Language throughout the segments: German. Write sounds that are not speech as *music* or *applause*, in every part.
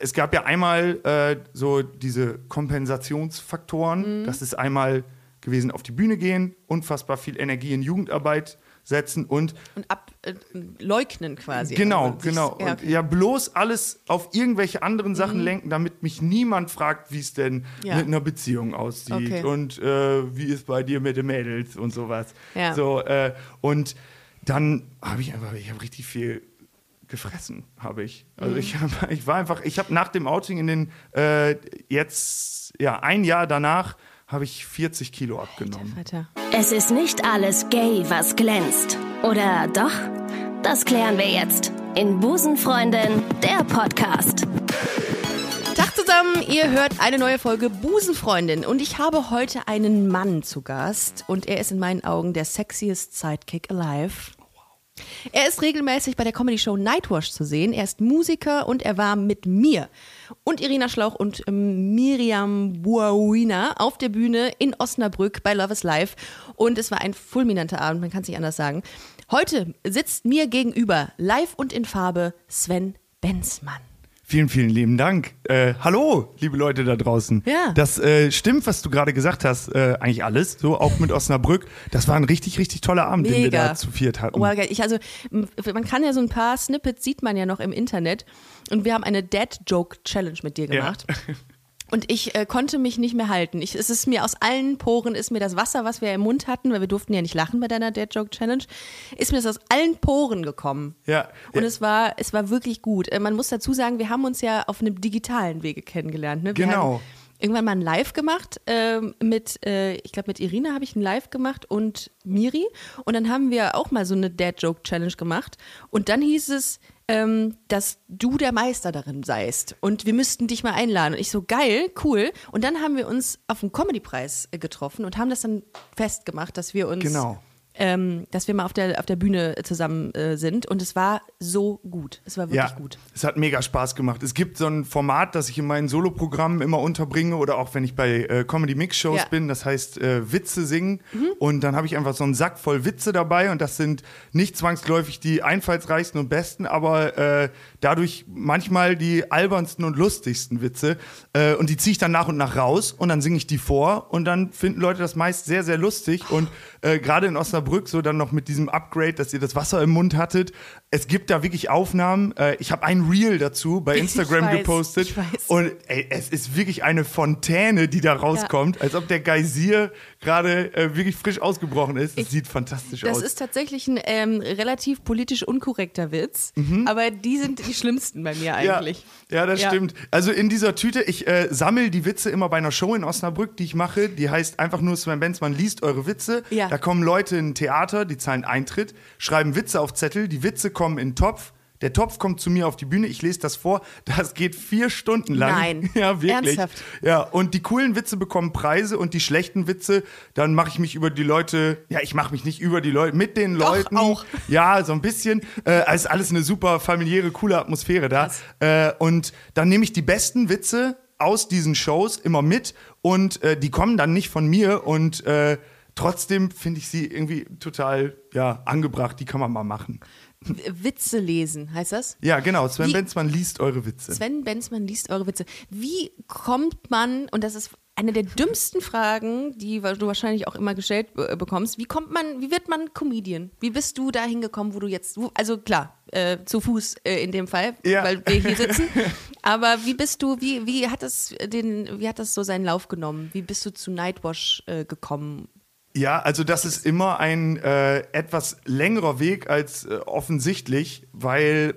es gab ja einmal äh, so diese Kompensationsfaktoren. Das ist einmal gewesen, auf die Bühne gehen, unfassbar viel Energie in Jugendarbeit setzen und Und ab äh, leugnen quasi. Genau, Also genau. Ja, Und ja, bloß alles auf irgendwelche anderen Mhm. Sachen lenken, damit mich niemand fragt, wie es denn Ja. mit einer Beziehung aussieht Okay. und äh, wie ist bei dir mit den Mädels und sowas. Ja. So, äh, und dann habe ich einfach, ich habe richtig viel gefressen, habe ich. Also Mhm. ich, hab, *laughs* ich war einfach, ich habe nach dem Outing in den, äh, jetzt, ja, ein Jahr danach, habe ich 40 Kilo abgenommen. Alter. Es ist nicht alles gay, was glänzt. Oder doch? Das klären wir jetzt in Busenfreundin, der Podcast. Tag zusammen, ihr hört eine neue Folge Busenfreundin und ich habe heute einen Mann zu Gast und er ist in meinen Augen der sexiest Sidekick alive. Er ist regelmäßig bei der Comedy-Show Nightwash zu sehen. Er ist Musiker und er war mit mir und Irina Schlauch und ähm, Miriam Buawina auf der Bühne in Osnabrück bei Love is Life. Und es war ein fulminanter Abend, man kann es nicht anders sagen. Heute sitzt mir gegenüber, live und in Farbe, Sven Benzmann. Vielen, vielen lieben Dank. Äh, hallo, liebe Leute da draußen. Ja. Das äh, stimmt, was du gerade gesagt hast. Äh, eigentlich alles, so auch mit Osnabrück. Das war ein richtig, richtig toller Abend, den wir Mega. da zu viert hatten. Oh, geil. ich, also, man kann ja so ein paar Snippets, sieht man ja noch im Internet. Und wir haben eine Dad-Joke-Challenge mit dir gemacht. *laughs* Und ich äh, konnte mich nicht mehr halten. Ich, es ist mir aus allen Poren, ist mir das Wasser, was wir im Mund hatten, weil wir durften ja nicht lachen bei deiner Dad-Joke-Challenge, ist mir das aus allen Poren gekommen. Ja. Und Ja. es war, es war wirklich gut. Äh, man muss dazu sagen, wir haben uns ja auf einem digitalen Wege kennengelernt. Ne? Genau. haben irgendwann mal ein Live gemacht ähm, mit, äh, ich glaube mit Irina habe ich ein Live gemacht und Miri. Und dann haben wir auch mal so eine Dad-Joke-Challenge gemacht. Und dann hieß es, ähm, dass du der Meister darin seist. Und wir müssten dich mal einladen. Und ich so, geil, cool. Und dann haben wir uns auf dem Comedy-Preis äh, getroffen und haben das dann festgemacht, dass wir uns Genau. Ähm, dass wir mal auf der, auf der Bühne zusammen äh, sind. Und es war so gut. Es war wirklich ja, gut. es hat mega Spaß gemacht. Es gibt so ein Format, das ich in meinen Soloprogrammen immer unterbringe oder auch wenn ich bei äh, Comedy Mix Shows Ja. Mhm. bin, das heißt äh, Witze singen und dann habe ich einfach so einen Sack voll Witze dabei und das sind nicht zwangsläufig die einfallsreichsten und besten, aber äh, dadurch manchmal die albernsten und lustigsten Witze äh, und die ziehe ich dann nach und nach raus und dann singe ich die vor und dann finden Leute das meist sehr, sehr lustig und äh, gerade in Osnabrück so dann noch mit diesem Upgrade, dass ihr das Wasser im Mund hattet. Es gibt da wirklich Aufnahmen. Äh, ich habe ein Reel dazu bei *laughs* Instagram weiß, gepostet ich weiß. und ey, es ist wirklich eine Fontäne, die da rauskommt, als ob der Geysir gerade äh, wirklich frisch ausgebrochen ist. Das sieht fantastisch Das aus. ist tatsächlich ein ähm, relativ politisch unkorrekter Witz, aber die sind die schlimmsten bei mir eigentlich. Ja, ja das Ja. stimmt. Also in dieser Tüte, ich äh, sammle die Witze immer bei einer Show in Osnabrück, die ich mache. Die heißt einfach nur Sven Benzmann liest eure Witze. Ja. Da kommen Leute in ein Theater, die zahlen Eintritt, schreiben Witze auf Zettel, die Witze kommen in den Topf. Der Topf kommt zu mir auf die Bühne, ich lese das vor. Das geht vier Stunden lang. Nein. *laughs* Ja, wirklich. Ernsthaft? Ja, und die coolen Witze bekommen Preise und die schlechten Witze, dann mache ich mich über die Leute, ja, ich mache mich nicht über die Leute, mit den Doch, Leuten. auch. Ja, so ein bisschen. Äh, es ist alles eine super familiäre, coole Atmosphäre da. Äh, und dann nehme ich die besten Witze aus diesen Shows immer mit und äh, die kommen dann nicht von mir und äh, trotzdem finde ich sie irgendwie total ja, angebracht. Die kann man mal machen. Witze lesen, heißt das? Ja, genau. Sven Wie- Benzmann liest eure Witze. Sven Benzmann liest eure Witze. Wie kommt man, und das ist eine der dümmsten Fragen, die du wahrscheinlich auch immer gestellt äh, bekommst, wie kommt man, wie wird man Comedian? Wie bist du da hingekommen, wo du jetzt, also klar, äh, zu Fuß äh, in dem Fall, Ja. weil wir hier sitzen, *laughs* aber wie bist du, wie, wie hat das den, wie hat das so seinen Lauf genommen? Wie bist du zu Nightwash äh, gekommen? Ja, also das ist immer ein äh, etwas längerer Weg als äh, offensichtlich, weil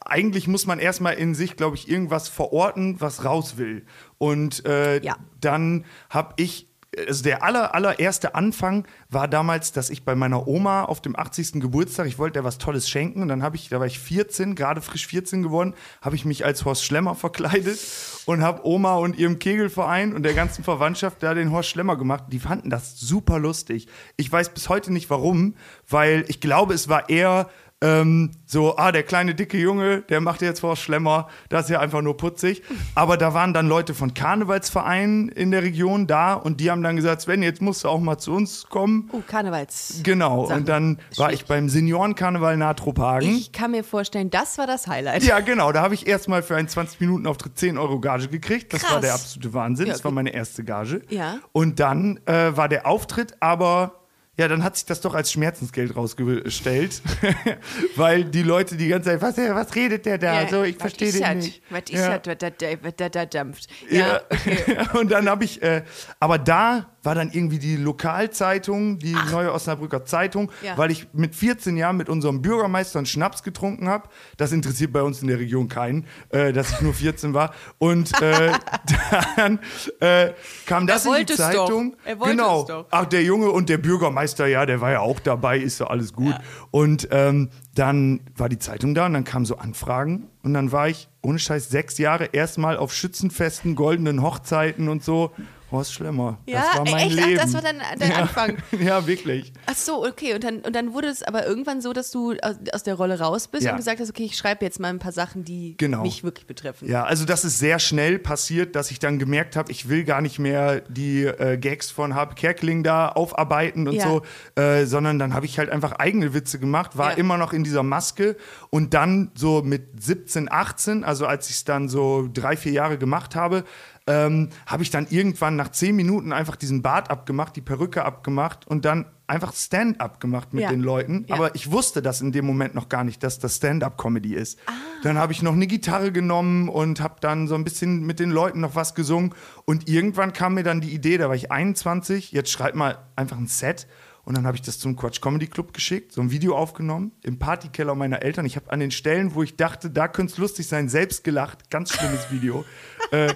eigentlich muss man erstmal in sich, glaube ich, irgendwas verorten, was raus will. Und äh, Ja. dann habe ich, also der aller, allererste Anfang war damals, dass ich bei meiner Oma auf dem 80. Geburtstag, ich wollte ihr was Tolles schenken und dann habe ich, da war ich 14, gerade frisch 14 geworden, habe ich mich als Horst Schlemmer verkleidet und habe Oma und ihrem Kegelverein und der ganzen Verwandtschaft da den Horst Schlemmer gemacht. Die fanden das super lustig. Ich weiß bis heute nicht warum, weil ich glaube, es war eher ähm, so, ah, der kleine dicke Junge, der macht jetzt vor Schlemmer, das ist ja einfach nur putzig. Aber da waren dann Leute von Karnevalsvereinen in der Region da und die haben dann gesagt, Sven, jetzt musst du auch mal zu uns kommen. Oh, Karnevals. Genau, Sachen. und dann war ich beim Seniorenkarneval Nahtrophagen. Ich kann mir vorstellen, das war das Highlight. Ja, genau. Da habe ich erstmal für einen 20-Minuten-Auftritt 10 Euro Gage gekriegt. Das Krass. war der absolute Wahnsinn. Ja, das war okay. meine erste Gage. Ja. Und dann äh, war der Auftritt, aber ja, dann hat sich das doch als Schmerzensgeld rausgestellt. *laughs* Weil die Leute die ganze Zeit, was, was redet der da? so, ich verstehe den nicht. Was ist Ja. das, was da- dampft? Ja, Ja, okay. *laughs* und dann habe ich, äh, aber da war dann irgendwie die Lokalzeitung, die Neue Osnabrücker Zeitung, Ja. weil ich mit 14 Jahren mit unserem Bürgermeister einen Schnaps getrunken habe. Das interessiert bei uns in der Region keinen, äh, dass ich nur 14 war. Und äh, *laughs* dann äh, kam das in die es doch. Zeitung. Er wollte genau. es doch. Ach, der Junge und der Bürgermeister, ja, der war ja auch dabei, ist so alles gut. Und ähm, dann war die Zeitung da und dann kamen so Anfragen und dann war ich ohne Scheiß sechs Jahre erstmal auf Schützenfesten, goldenen Hochzeiten und so. Horst Schlemmer. Ja, das war mein echt? Ach, Leben. das war dein- dein *laughs* ja. Anfang. *laughs* Ja, wirklich. Ach so, okay. Und dann, und dann wurde es aber irgendwann so, dass du aus, aus der Rolle raus bist Ja. und gesagt hast, okay, ich schreibe jetzt mal ein paar Sachen, die Genau. mich wirklich betreffen. Ja, also das ist sehr schnell passiert, dass ich dann gemerkt habe, ich will gar nicht mehr die äh, Gags von Harpe Kerkeling da aufarbeiten und Ja. so, äh, sondern dann habe ich halt einfach eigene Witze gemacht, war immer noch in dieser Maske und dann so mit 17, 18, also als ich es dann so drei, vier Jahre gemacht habe, ähm, habe ich dann irgendwann nach zehn Minuten einfach diesen Bart abgemacht, die Perücke abgemacht und dann einfach Stand-up gemacht mit Ja. den Leuten. Ja. Aber ich wusste das in dem Moment noch gar nicht, dass das Stand-up-Comedy ist. Dann habe ich noch eine Gitarre genommen und habe dann so ein bisschen mit den Leuten noch was gesungen. Und irgendwann kam mir dann die Idee, da war ich 21, jetzt schreib mal einfach ein Set. Und dann habe ich das zum Quatsch Comedy Club geschickt, so ein Video aufgenommen im Partykeller meiner Eltern. Ich habe an den Stellen, wo ich dachte, da könnte es lustig sein, selbst gelacht. Ganz schlimmes Video. *laughs* äh,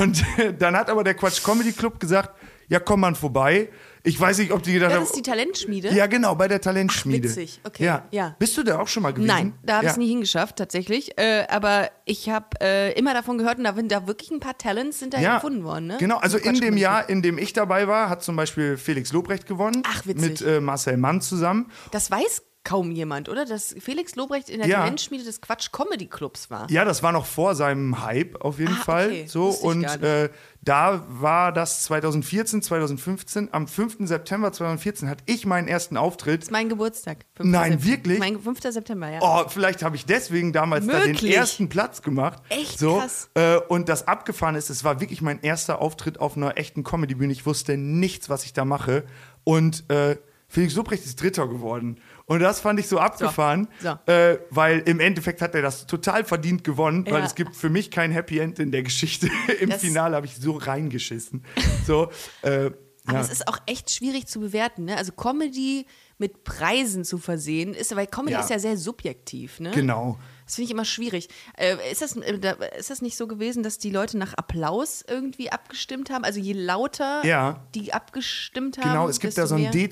und *laughs* dann hat aber der Quatsch Comedy Club gesagt, ja, komm mal vorbei. Ich weiß nicht, ob die gedacht Das haben, ist die Talentschmiede? ja, genau, bei der Talentschmiede. Ach, witzig, okay, Ja. ja. Bist du da auch schon mal gewesen? Nein, da habe ich ja. es nie hingeschafft, tatsächlich. Äh, aber ich habe äh, immer davon gehört und da sind da wirklich ein paar Talents sind da Ja, gefunden worden, ne? Genau, also in dem Jahr, in dem ich dabei war, hat zum Beispiel Felix Lobrecht gewonnen. Ach, witzig. Mit äh, Marcel Mann zusammen. Das weiß kaum jemand, oder? Dass Felix Lobrecht in der Ja. Talentschmiede des Quatsch Comedy Clubs war. Ja, das war noch vor seinem Hype auf jeden Ah, Fall. okay. So und äh, da war das 2014, 2015. Am 5. September 2014 hatte ich meinen ersten Auftritt. Das ist mein Geburtstag. 5. Nein, September. wirklich? Mein 5. September, ja. Oh, vielleicht habe ich deswegen damals da den Möglich. ersten Platz gemacht. Echt so, krass. Äh, und das abgefahren ist, es war wirklich mein erster Auftritt auf einer echten Comedy-Bühne. Ich wusste nichts, was ich da mache. Und äh, Felix Lobrecht ist Dritter geworden. Und das fand ich so abgefahren, So. Äh, weil im Endeffekt hat er das total verdient gewonnen, weil Ja. es gibt für mich kein Happy End in der Geschichte. *laughs* Im Das- Finale habe ich so reingeschissen. So, äh, Aber ja. es ist auch echt schwierig zu bewerten, ne? Also Comedy mit Preisen zu versehen, ist, weil Comedy Ja. ist ja sehr subjektiv, ne? Genau. Das finde ich immer schwierig. Äh, ist, das, äh, ist das nicht so gewesen, dass die Leute nach Applaus irgendwie abgestimmt haben? Also je lauter Ja. die abgestimmt haben, Genau, es gibt da so ein mehr? Genau.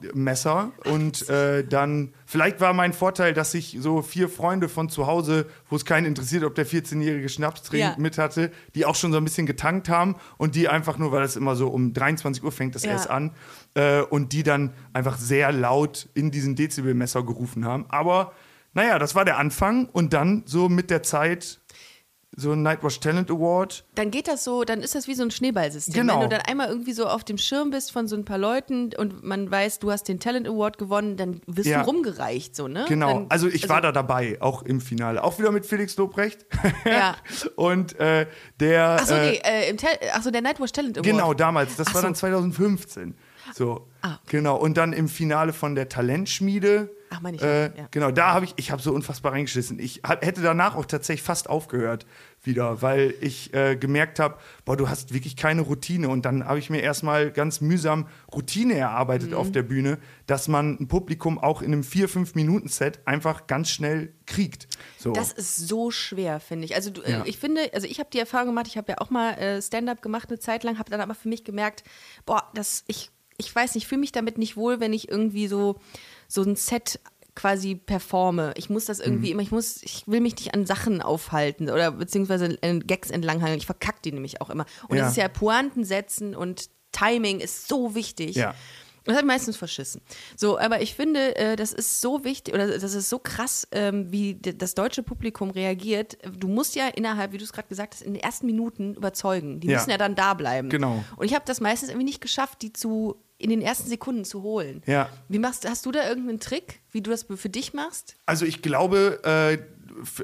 Dezibel-Messer. und äh, dann, vielleicht war mein Vorteil, dass ich so vier Freunde von zu Hause, wo es keinen interessiert, ob der 14-jährige Schnaps trinkt, Ja. mit hatte, die auch schon so ein bisschen getankt haben und die einfach nur, weil das immer so um 23 Uhr fängt das Ja. erst an, äh, und die dann einfach sehr laut in diesen Dezibelmesser gerufen haben. Aber naja, das war der Anfang und dann so mit der Zeit so ein Nightwatch Talent Award. Dann geht das so, dann ist das wie so ein Schneeballsystem. Genau. Wenn du dann einmal irgendwie so auf dem Schirm bist von so ein paar Leuten und man weiß, du hast den Talent Award gewonnen, dann wirst Ja. du rumgereicht, so, ne? Genau, Dann, also ich war da dabei, auch im Finale. Auch wieder mit Felix Lobrecht. Ja. *laughs* Und äh, der. Achso, äh, nee, äh, im Tal- ach so, der Nightwatch Talent Award. Genau, damals. Das Ach war so. dann 2015. So. Ah. Genau. Und dann im Finale von der Talentschmiede. Ach, meine ich, äh, ja. Genau, da habe ich, ich habe so unfassbar reingeschissen. Ich hab, hätte danach auch tatsächlich fast aufgehört wieder, weil ich äh, gemerkt habe, boah, du hast wirklich keine Routine. Und dann habe ich mir erstmal ganz mühsam Routine erarbeitet Mhm. auf der Bühne, dass man ein Publikum auch in einem 4-5-Minuten-Set einfach ganz schnell kriegt. So. Das ist so schwer, finde ich. Also du, Ja. äh, ich finde, also ich habe die Erfahrung gemacht, ich habe ja auch mal äh, Stand-up gemacht eine Zeit lang, habe dann aber für mich gemerkt, boah, das, ich, ich weiß nicht, fühle mich damit nicht wohl, wenn ich irgendwie so, so ein Set quasi performe. Ich muss das irgendwie immer, ich muss, ich will mich nicht an Sachen aufhalten oder beziehungsweise an Gags entlanghangeln. Ich verkack die nämlich auch immer. Und Ja. das ist ja Pointen setzen und Timing ist so wichtig. Ja. Das habe ich meistens verschissen. So, aber ich finde, äh, das ist so wichtig oder das ist so krass, ähm, wie das deutsche Publikum reagiert. Du musst ja innerhalb, wie du es gerade gesagt hast, in den ersten Minuten überzeugen. Die Ja. müssen ja dann da bleiben. Genau. Und ich habe das meistens irgendwie nicht geschafft, die zu in den ersten Sekunden zu holen. Ja. Wie machst hast du da irgendeinen Trick, wie du das für dich machst? Also ich glaube, äh,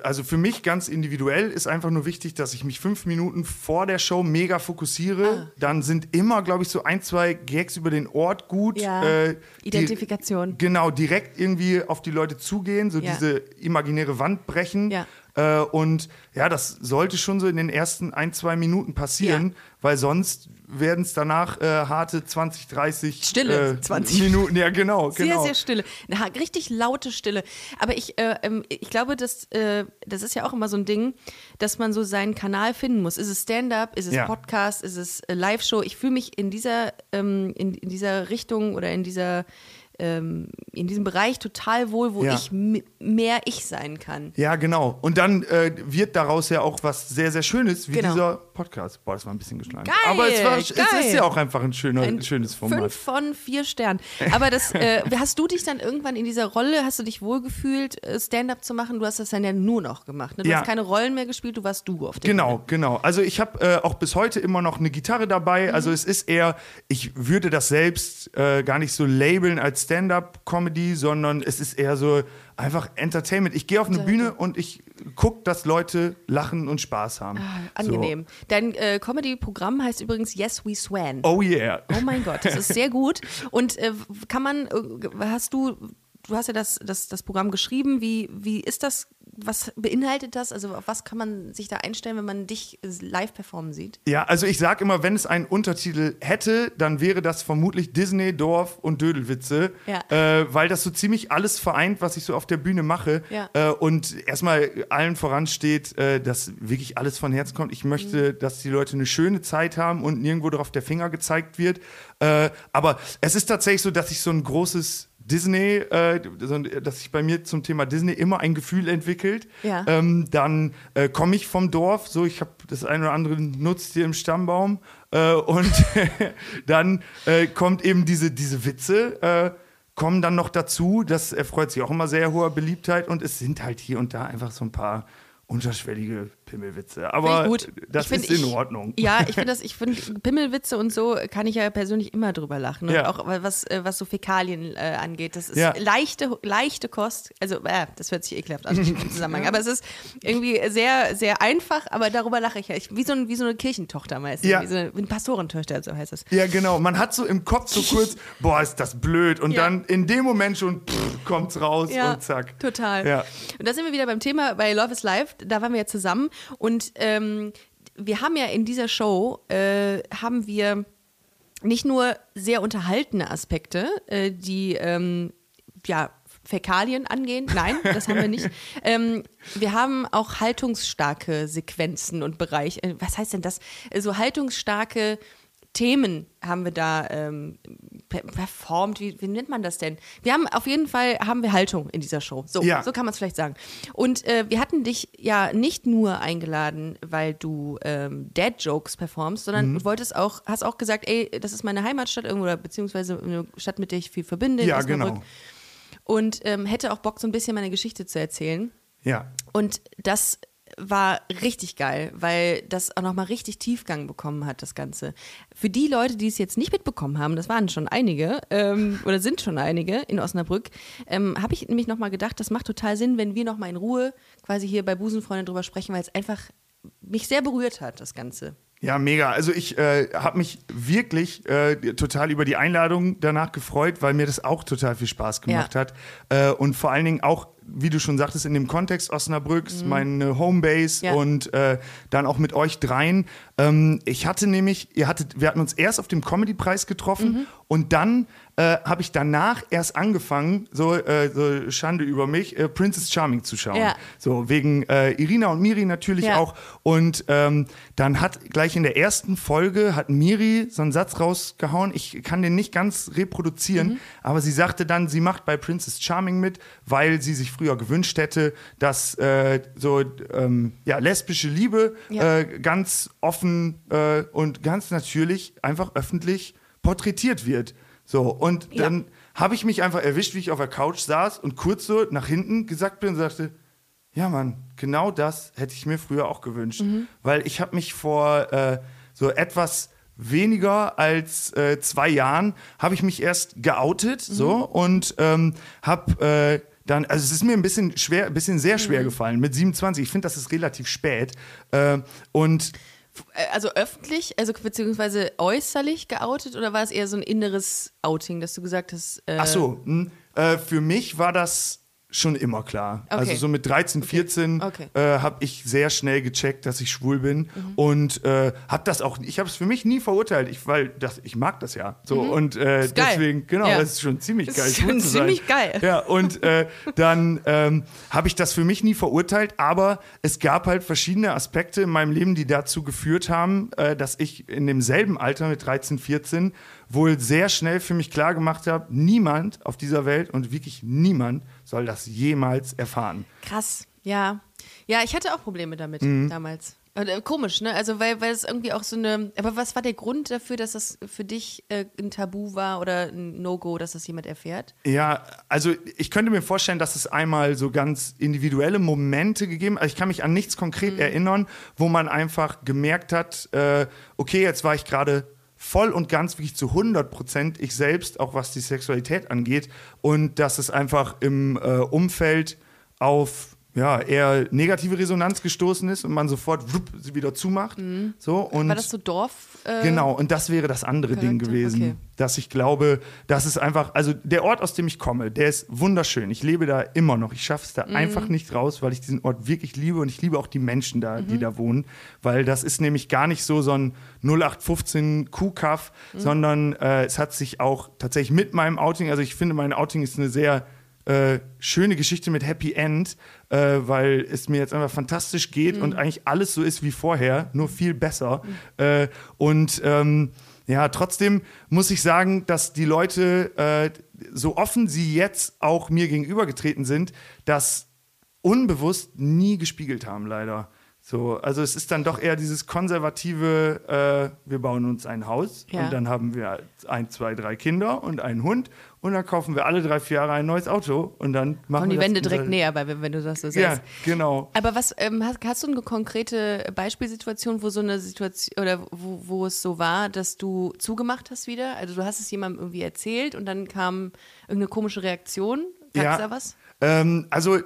also für mich ganz individuell ist einfach nur wichtig, dass ich mich fünf Minuten vor der Show mega fokussiere. Dann sind immer, glaube ich, so ein, zwei Gags über den Ort gut. Ja. Äh, die- Identifikation. Genau, direkt irgendwie auf die Leute zugehen, so Ja. diese imaginäre Wand brechen. Ja. Äh, und ja, das sollte schon so in den ersten ein, zwei Minuten passieren, weil sonst werden es danach äh, harte 20, 30 Stille, äh, 20. Minuten. Ja, genau. Sehr, genau. sehr stille. Na, richtig laute Stille. Aber ich, äh, ähm, ich glaube, das, äh, das ist ja auch immer so ein Ding, dass man so seinen Kanal finden muss. Ist es Stand-up, ist es Ja. Podcast, ist es äh, Live-Show? Ich fühle mich in dieser, ähm, in, in dieser Richtung oder in dieser ähm, in diesem Bereich total wohl, wo Ja. ich mehr ich sein kann. Ja, genau. Und dann äh, wird daraus ja auch was sehr, sehr Schönes, wie Genau. dieser Podcast. Boah, das war ein bisschen geschlagen. Geil, Aber es, war, es ist ja auch einfach ein, schöner, Ein schönes Format. Fünf von vier Sternen. Aber das, äh, *laughs* hast du dich dann irgendwann in dieser Rolle, hast du dich wohlgefühlt, äh, Stand-up zu machen? Du hast das dann ja nur noch gemacht. Ne? Du Ja. hast keine Rollen mehr gespielt, du warst du auf der Genau, genau. Also ich habe äh, auch bis heute immer noch eine Gitarre dabei. Mhm. Also es ist eher, ich würde das selbst äh, gar nicht so labeln als Stand-up-Comedy, sondern es ist eher so einfach Entertainment. Ich gehe auf eine Bühne und ich gucke, dass Leute lachen und Spaß haben. Ah, Angenehm. Dein äh, Comedy-Programm heißt übrigens Yes We Swan. So. Oh yeah. Oh mein Gott, das ist sehr *laughs* gut. Und äh, kann man, äh, hast du, du hast ja das, das, das Programm geschrieben, wie, wie ist das, was beinhaltet das? Also auf was kann man sich da einstellen, wenn man dich äh, live performen sieht? Ja, also ich sag immer, wenn es einen Untertitel hätte, dann wäre das vermutlich Disney, Dorf und Dödelwitze, Ja. äh, weil das so ziemlich alles vereint, was ich so auf der Bühne mache. Ja. Äh, und erstmal allen voran steht, äh, dass wirklich alles von Herzen kommt. Ich möchte, dass die Leute eine schöne Zeit haben und nirgendwo drauf der Finger gezeigt wird. Äh, aber es ist tatsächlich so, dass ich so ein großes Disney, äh, dass sich bei mir zum Thema Disney immer ein Gefühl entwickelt. Ja. Ähm, dann äh, komme ich vom Dorf, so ich habe das eine oder andere Nutztier im Stammbaum äh, und *laughs* dann äh, kommt eben diese, diese Witze, äh, kommen dann noch dazu, das erfreut sich auch immer sehr hoher Beliebtheit und es sind halt hier und da einfach so ein paar unterschwellige Pimmelwitze. Aber das find, ist in ich- Ordnung. Ja, ich *laughs* finde das, ich finde Pimmelwitze und so kann ich ja persönlich immer drüber lachen. Und Ja. auch was, äh, was so Fäkalien äh, angeht. Das ist Ja. leichte, leichte Kost. Also, äh, das hört sich ekelhaft an im Zusammenhang. *laughs* Aber es ist irgendwie sehr, sehr einfach, aber darüber lache ich ja. Ich, wie, so ein, wie so eine Kirchentochter meistens. Ja. Wie so eine, wie eine Pastorentochter, so heißt es. Ja, genau. Man hat so im Kopf so kurz, *laughs* boah, ist das blöd. Und dann in dem Moment schon pff, kommt's raus und zack. Total. Ja. Und da sind wir wieder beim Thema bei Love is Life. Da waren wir ja zusammen. Und ähm, wir haben ja in dieser Show, äh, haben wir nicht nur sehr unterhaltene Aspekte, äh, die ähm, ja, Fäkalien angehen. Nein, *laughs* das haben wir nicht. Ähm, wir haben auch haltungsstarke Sequenzen und Bereich. Äh, was heißt denn das? Äh, So haltungsstarke Themen haben wir da ähm, per- performt. Wie, wie nennt man das denn? Wir haben auf jeden Fall haben wir Haltung in dieser Show. So, Ja. so kann man es vielleicht sagen. Und äh, wir hatten dich ja nicht nur eingeladen, weil du ähm, Dad-Jokes performst, sondern Mhm. du wolltest auch, hast auch gesagt, ey, das ist meine Heimatstadt irgendwo, oder beziehungsweise eine Stadt, mit der ich viel verbinde. in Ja, genau. Und ähm, hätte auch Bock, so ein bisschen meine Geschichte zu erzählen. Ja. Und das war richtig geil, weil das auch nochmal richtig Tiefgang bekommen hat, das Ganze. Für die Leute, die es jetzt nicht mitbekommen haben, das waren schon einige ähm, oder sind schon einige in Osnabrück, ähm, habe ich nämlich nochmal gedacht, das macht total Sinn, wenn wir nochmal in Ruhe quasi hier bei Busenfreundin drüber sprechen, weil es einfach mich sehr berührt hat, das Ganze. Ja, mega. Also ich äh, habe mich wirklich äh, total über die Einladung danach gefreut, weil mir das auch total viel Spaß gemacht Ja. hat. Äh, und vor allen Dingen auch, wie du schon sagtest, in dem Kontext Osnabrücks, meine Homebase Mhm. Ja. und äh, dann auch mit euch dreien. Ähm, ich hatte nämlich, ihr hattet, wir hatten uns erst auf dem Comedy-Preis getroffen Mhm. und dann äh, habe ich danach erst angefangen, so, äh, so Schande über mich, äh, Princess Charming zu schauen. Ja. So wegen äh, Irina und Miri natürlich Ja. auch. Und ähm, dann hat gleich in der ersten Folge hat Miri so einen Satz rausgehauen. Ich kann den nicht ganz reproduzieren, Mhm. aber sie sagte dann, sie macht bei Princess Charming mit, weil sie sich früher gewünscht hätte, dass äh, so ähm, ja, lesbische Liebe Ja. ganz offen und ganz natürlich einfach öffentlich porträtiert wird. So, und Ja. dann habe ich mich einfach erwischt, wie ich auf der Couch saß und kurz so nach hinten gesagt bin und sagte, ja Mann, genau das hätte ich mir früher auch gewünscht. Mhm. Weil ich habe mich vor äh, so etwas weniger als äh, zwei Jahren, habe ich mich erst geoutet Mhm. so und ähm, habe äh, dann, also es ist mir ein bisschen schwer, ein bisschen sehr Mhm. schwer gefallen mit 27. Ich finde, das ist relativ spät. Äh, und Also öffentlich, also beziehungsweise äußerlich geoutet oder war es eher so ein inneres Outing, dass du gesagt hast, äh, Ach so, hm, äh, für mich war das schon immer klar. Okay. Also so mit 13, 14 Okay. Äh, habe ich sehr schnell gecheckt, dass ich schwul bin und äh, habe das auch. Ich habe es für mich nie verurteilt, ich, weil das, ich mag das ja. So und äh, Ist deswegen genau, Ja. das ist schon ziemlich Das geil. ist schwul schon ziemlich geil. Ja und äh, dann ähm, habe ich das für mich nie verurteilt, aber es gab halt verschiedene Aspekte in meinem Leben, die dazu geführt haben, äh, dass ich in demselben Alter mit 13, 14 wohl sehr schnell für mich klar gemacht habe, niemand auf dieser Welt und wirklich niemand soll das jemals erfahren. krass, ja. Ja, ich hatte auch Probleme damit Mhm. damals. Und, äh, komisch, ne? Also weil, weil es irgendwie auch so eine. Aber was war der Grund dafür, dass das für dich äh, ein Tabu war oder ein No-Go, dass das jemand erfährt? Ja, also ich könnte mir vorstellen, dass es einmal so ganz individuelle Momente gegeben hat. Also ich kann mich an nichts konkret erinnern, wo man einfach gemerkt hat, äh, okay, jetzt war ich gerade voll und ganz wirklich zu 100 Prozent ich selbst, auch was die Sexualität angeht. Und dass es einfach im äh, Umfeld auf ja, eher negative Resonanz gestoßen ist und man sofort wupp, sie wieder zumacht. So, und war das so Dorf? Äh, Genau, und das wäre das andere Ding Charakter? gewesen. Okay. Dass ich glaube, das ist einfach, also der Ort, aus dem ich komme, der ist wunderschön. Ich lebe da immer noch. Ich schaffe es Mhm. da einfach nicht raus, weil ich diesen Ort wirklich liebe und ich liebe auch die Menschen da, Mhm. die da wohnen. Weil das ist nämlich gar nicht so so ein 0815 Kuhkaff, Mhm. sondern äh, es hat sich auch tatsächlich mit meinem Outing, also ich finde, mein Outing ist eine sehr äh, schöne Geschichte mit Happy End, äh, weil es mir jetzt einfach fantastisch geht Mhm. und eigentlich alles so ist wie vorher, nur viel besser. Äh, und ähm, ja, trotzdem muss ich sagen, dass die Leute, äh, so offen sie jetzt auch mir gegenübergetreten sind, das unbewusst nie gespiegelt haben, leider. So, also es ist dann doch eher dieses konservative, äh, wir bauen uns ein Haus Ja. und dann haben wir ein, zwei, drei Kinder und einen Hund und dann kaufen wir alle drei, vier Jahre ein neues Auto und dann machen die wir das Wände direkt näher, bei, wenn du das so Ja, sagst. genau. Aber was ähm, hast, hast du eine konkrete Beispielsituation, wo so eine Situation oder wo, wo es so war, dass du zugemacht hast wieder? Also du hast es jemandem irgendwie erzählt und dann kam irgendeine komische Reaktion. Gab es Ja. da was? Ähm, also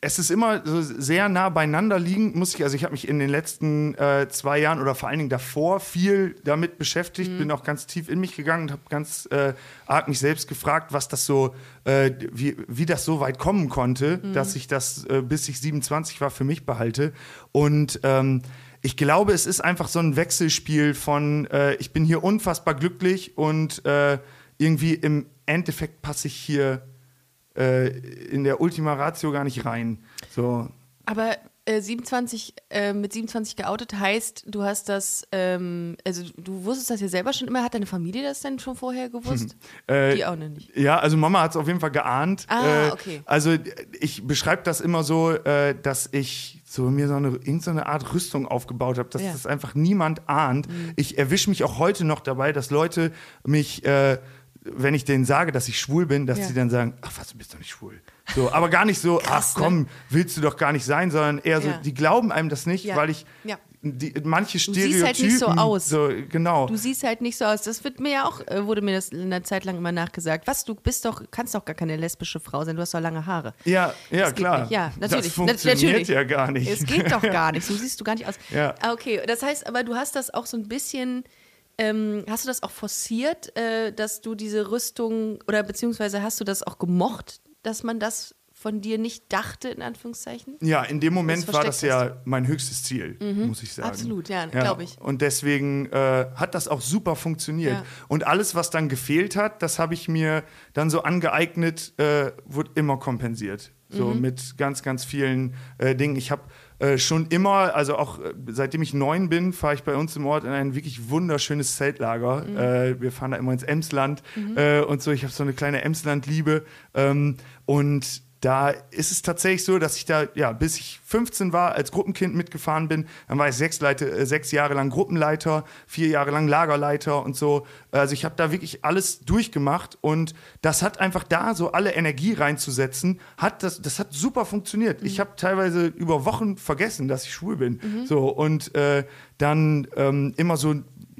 es ist immer so sehr nah beieinander liegend, muss ich, also ich habe mich in den letzten äh, zwei Jahren oder vor allen Dingen davor viel damit beschäftigt, bin auch ganz tief in mich gegangen und habe ganz äh, arg mich selbst gefragt, was das so, äh, wie, wie das so weit kommen konnte, dass ich das, äh, bis ich 27 war, für mich behalte. Und ähm, ich glaube, es ist einfach so ein Wechselspiel von, äh, ich bin hier unfassbar glücklich und äh, irgendwie im Endeffekt passe ich hier äh, in der Ultima Ratio gar nicht rein. So, Aber äh, 27, äh, mit 27 geoutet heißt, du hast das, ähm, also du wusstest das ja selber schon immer, hat deine Familie das denn schon vorher gewusst? *laughs* Äh, Die auch noch nicht. Ja, also Mama hat es auf jeden Fall geahnt. Ah, Äh, okay. Also äh, ich beschreibe das immer so, äh, dass ich so mir so eine, irgendeine Art Rüstung aufgebaut habe, dass Ja. Mhm. das einfach niemand ahnt. Ich erwische mich auch heute noch dabei, dass Leute mich, äh, wenn ich denen sage, dass ich schwul bin, dass Ja. sie dann sagen, ach was, du bist doch nicht schwul. So, aber gar nicht so, *laughs* Krass, ach komm, willst du doch gar nicht sein, sondern eher so, Ja. die glauben einem das nicht, Ja. weil ich die, manche siehst Stereotypen halt nicht so aus. So, genau. Du siehst halt nicht so aus. Das wird mir ja auch, äh, wurde mir das eine Zeit lang immer nachgesagt. Was, du bist doch, kannst doch gar keine lesbische Frau sein, du hast doch lange Haare. Ja, ja, klar. Nicht. Ja, natürlich. Das funktioniert natürlich. ja gar nicht. Es geht doch *laughs* gar nicht. So siehst du gar nicht aus. Ja. Ah, Okay, das heißt aber, du hast das auch so ein bisschen. Ähm, hast du das auch forciert, äh, dass du diese Rüstung oder beziehungsweise hast du das auch gemocht, dass man das von dir nicht dachte, in Anführungszeichen? Ja, in dem Moment war das ja mein höchstes Ziel, muss ich sagen. Absolut, ja, glaub ich. Und deswegen äh, hat das auch super funktioniert. Ja. Und alles, was dann gefehlt hat, das habe ich mir dann so angeeignet, äh, wurde immer kompensiert. So Mhm. mit ganz, ganz vielen äh, Dingen. Ich habe äh, schon immer, also auch äh, seitdem ich neun bin, fahre ich bei uns im Ort in ein wirklich wunderschönes Zeltlager. Mhm. Äh, wir fahren da immer ins Emsland äh, und so. Ich habe so eine kleine Emsland-Liebe. Ähm, und da ist es tatsächlich so, dass ich da, ja, bis ich 15 war, als Gruppenkind mitgefahren bin. Dann war ich sechs, Leite, äh, sechs Jahre lang Gruppenleiter, vier Jahre lang Lagerleiter und so. Also ich habe da wirklich alles durchgemacht und das hat einfach da so alle Energie reinzusetzen, hat das, das hat super funktioniert. Ich habe teilweise über Wochen vergessen, dass ich schwul bin. So und äh, dann ähm, immer so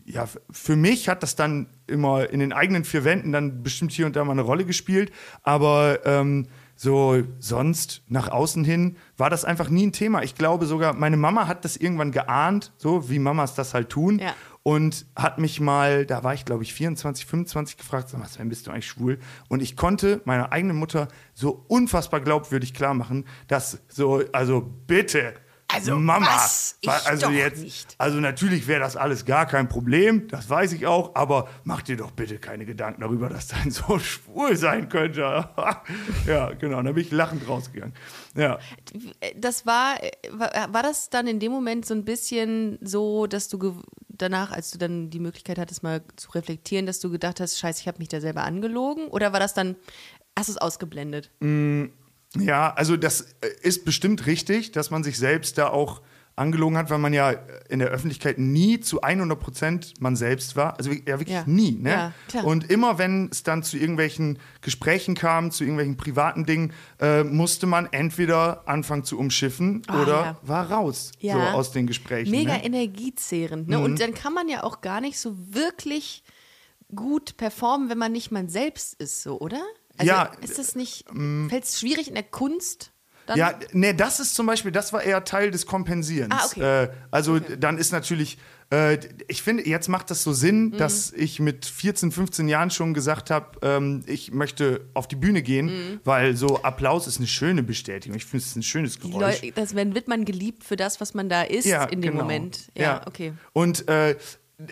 ja, für mich hat das dann immer in den eigenen vier Wänden dann bestimmt hier und da mal eine Rolle gespielt. Aber ähm, so sonst nach außen hin war das einfach nie ein Thema. Ich glaube sogar, meine Mama hat das irgendwann geahnt, so wie Mamas das halt tun. Ja. Und hat mich mal, da war ich glaube ich 24, 25 gefragt, sag mal, Sven, bist du eigentlich schwul? Und ich konnte meiner eigenen Mutter so unfassbar glaubwürdig klar machen, dass so, also bitte, Also Mama, was? Ich also doch jetzt, nicht. also natürlich wäre das alles gar kein Problem, das weiß ich auch, aber mach dir doch bitte keine Gedanken darüber, dass dein *laughs* Sohn schwul sein könnte. *laughs* ja, genau, dann bin ich lachend rausgegangen. Ja. Das war, war, das dann in dem Moment so ein bisschen so, dass du danach, als du dann die Möglichkeit hattest, mal zu reflektieren, dass du gedacht hast, scheiße, ich habe mich da selber angelogen? Oder war das dann, hast du es ausgeblendet? Ja, also das äh, ist bestimmt richtig, dass man sich selbst da auch angelogen hat, weil man ja in der Öffentlichkeit nie zu 100 Prozent man selbst war. Also ja, wirklich Ja. nie. Ne? Ja. Und immer wenn es dann zu irgendwelchen Gesprächen kam, zu irgendwelchen privaten Dingen, äh, musste man entweder anfangen zu umschiffen Ah, oder ja. war raus so aus den Gesprächen. Mega ne? energiezehrend. Ne? Und dann kann man ja auch gar nicht so wirklich gut performen, wenn man nicht man selbst ist, so, oder? Also Ja, ist das nicht, fällt es schwierig in der Kunst? Dann? Ja, nee, das ist zum Beispiel, das war eher Teil des Kompensierens. Ah, okay. äh, also dann ist natürlich, äh, ich finde, jetzt macht das so Sinn, Mhm. dass ich mit 14, 15 Jahren schon gesagt habe, ähm, ich möchte auf die Bühne gehen, Mhm. weil so Applaus ist eine schöne Bestätigung. Ich finde es ist ein schönes Die Geräusch. Leute, das wenn wird man geliebt für das, was man da ist in dem genau. Moment. Ja, okay. Und äh,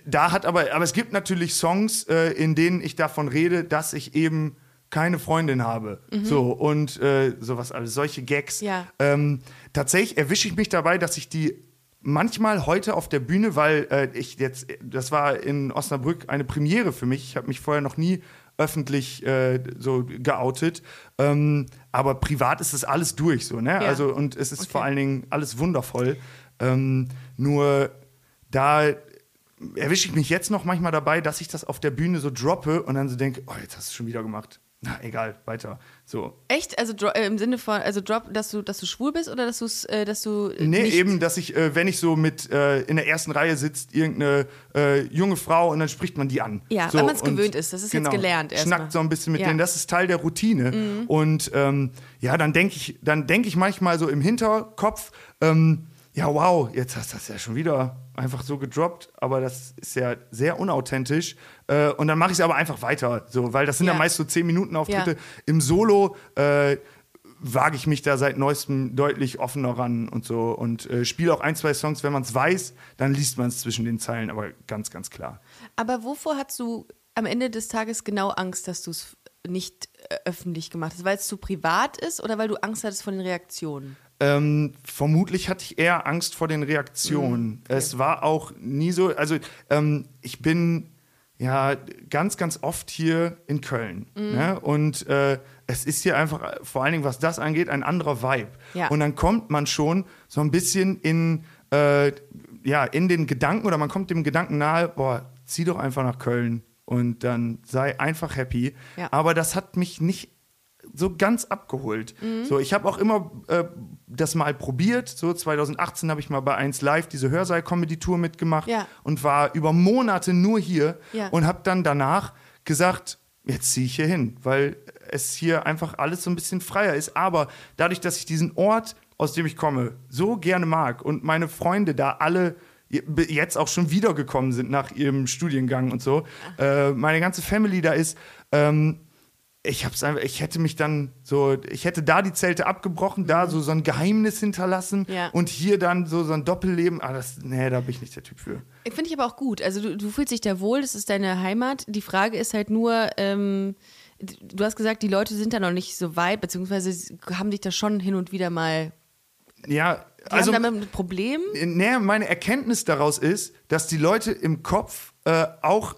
da hat aber, aber es gibt natürlich Songs, äh, in denen ich davon rede, dass ich eben keine Freundin habe. So und äh, sowas alles, solche Gags. Mhm. Ja. Ähm, tatsächlich erwische ich mich dabei, dass ich die manchmal heute auf der Bühne, weil äh, ich jetzt, das war in Osnabrück eine Premiere für mich. Ich habe mich vorher noch nie öffentlich äh, so geoutet. Ähm, aber privat ist das alles durch so, ne? Ja. Also und es ist Okay. vor allen Dingen alles wundervoll. Ähm, nur da erwische ich mich jetzt noch manchmal dabei, dass ich das auf der Bühne so droppe und dann so denke, oh, jetzt hast du es schon wieder gemacht. Na, egal, weiter. So. Echt? Also äh, im Sinne von, also Drop, dass du, dass du schwul bist oder dass, du's, äh, dass du äh, Nee, eben, dass ich, äh, wenn ich so mit äh, in der ersten Reihe sitzt, irgendeine äh, junge Frau und dann spricht man die an. Ja, so, weil man's und- gewöhnt ist. Das ist jetzt gelernt. Schnackt so ein bisschen mit Ja. Mhm. denen. Das ist Teil der Routine. Und ähm, ja, dann denke ich, dann denke ich manchmal so im Hinterkopf, ähm, ja, wow, jetzt hast du das ja schon wieder einfach so gedroppt, aber das ist ja sehr unauthentisch. Äh, und dann mache ich es aber einfach weiter, so, weil das sind ja, Ja. meist so 10 Minuten Auftritte. Ja. Im Solo äh, wage ich mich da seit neuestem deutlich offener ran und so und äh, spiele auch ein, zwei Songs, wenn man es weiß, dann liest man es zwischen den Zeilen, aber ganz, ganz klar. Aber wovor hast du am Ende des Tages genau Angst, dass du es nicht äh, öffentlich gemacht hast? Weil es zu privat ist oder weil du Angst hattest vor den Reaktionen? Ähm, vermutlich hatte ich eher Angst vor den Mhm. Reaktionen. Es war auch nie so, also ähm, ich bin ja ganz, ganz oft hier in Köln. Mhm. Ne? Und äh, es ist hier einfach, vor allen Dingen was das angeht, ein anderer Vibe. Ja. Und dann kommt man schon so ein bisschen in, äh, ja, in den Gedanken oder man kommt dem Gedanken nahe, boah, zieh doch einfach nach Köln und dann sei einfach happy. Ja. Aber das hat mich nicht so ganz abgeholt. Mhm. So, ich habe auch immer äh, das mal probiert. So 2018 habe ich mal bei 1 Live diese Hörsaal-Comedy-Tour mitgemacht Ja. und war über Monate nur hier Ja. und habe dann danach gesagt, jetzt ziehe ich hier hin, weil es hier einfach alles so ein bisschen freier ist. Aber dadurch, dass ich diesen Ort, aus dem ich komme, so gerne mag und meine Freunde da alle jetzt auch schon wiedergekommen sind nach ihrem Studiengang und so, äh, meine ganze Family da ist, ähm, ich hab's einfach, ich hätte mich dann so, ich hätte da die Zelte abgebrochen, da so, so ein Geheimnis hinterlassen Ja. und hier dann so, so ein Doppelleben. Ah, das, nee, da bin ich nicht der Typ für. Finde ich aber auch gut. Also du, du fühlst dich da wohl, das ist deine Heimat. Die Frage ist halt nur, ähm, du hast gesagt, die Leute sind da noch nicht so weit, beziehungsweise haben dich da schon hin und wieder mal. Ja, Die also. haben damit ein Problem. Nee, meine Erkenntnis daraus ist, dass die Leute im Kopf äh, auch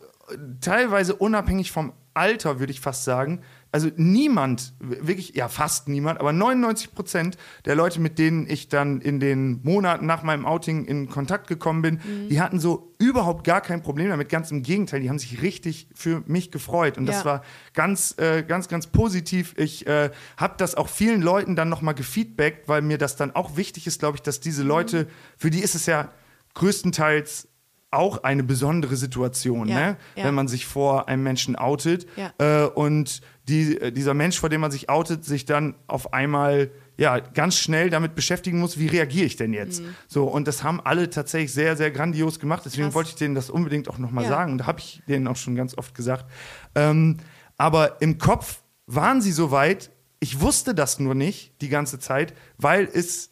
teilweise unabhängig vom Alter, würde ich fast sagen, also niemand, wirklich, ja fast niemand, aber 99 Prozent der Leute, mit denen ich dann in den Monaten nach meinem Outing in Kontakt gekommen bin, Mhm. die hatten so überhaupt gar kein Problem damit. Ganz im Gegenteil, die haben sich richtig für mich gefreut. Und das Ja. war ganz, äh, ganz, ganz positiv. Ich äh, habe das auch vielen Leuten dann nochmal gefeedbackt, weil mir das dann auch wichtig ist, glaube ich, dass diese Leute, für die ist es ja größtenteils auch eine besondere Situation, Ja, ne? ja. wenn man sich vor einem Menschen outet Ja. äh, und die, äh, dieser Mensch, vor dem man sich outet, sich dann auf einmal ja ganz schnell damit beschäftigen muss, wie reagiere ich denn jetzt? So und das haben alle tatsächlich sehr sehr grandios gemacht. Deswegen Mhm. Krass. wollte ich denen das unbedingt auch noch mal Ja. sagen und da habe ich denen auch schon ganz oft gesagt. Ähm, aber im Kopf waren sie so weit. Ich wusste das nur nicht die ganze Zeit, weil es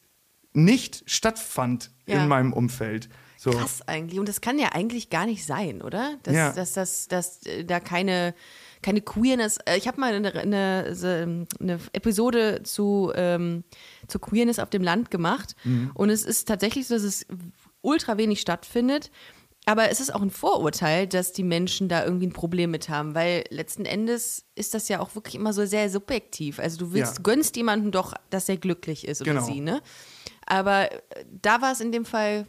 nicht stattfand Ja. in meinem Umfeld. So. Krass eigentlich. Und das kann ja eigentlich gar nicht sein, oder? Dass, Ja. dass, dass, dass, äh, da keine, keine Queerness. äh, Ich habe mal eine, eine, ähm, eine Episode zu, ähm, zu Queerness auf dem Land gemacht. Mhm. Und es ist tatsächlich so, dass es ultra wenig stattfindet. Aber es ist auch ein Vorurteil, dass die Menschen da irgendwie ein Problem mit haben, weil letzten Endes ist das ja auch wirklich immer so sehr subjektiv. Also du willst, Ja. gönnst jemandem doch, dass er glücklich ist oder Genau. sie, ne? Aber äh, da war es in dem Fall,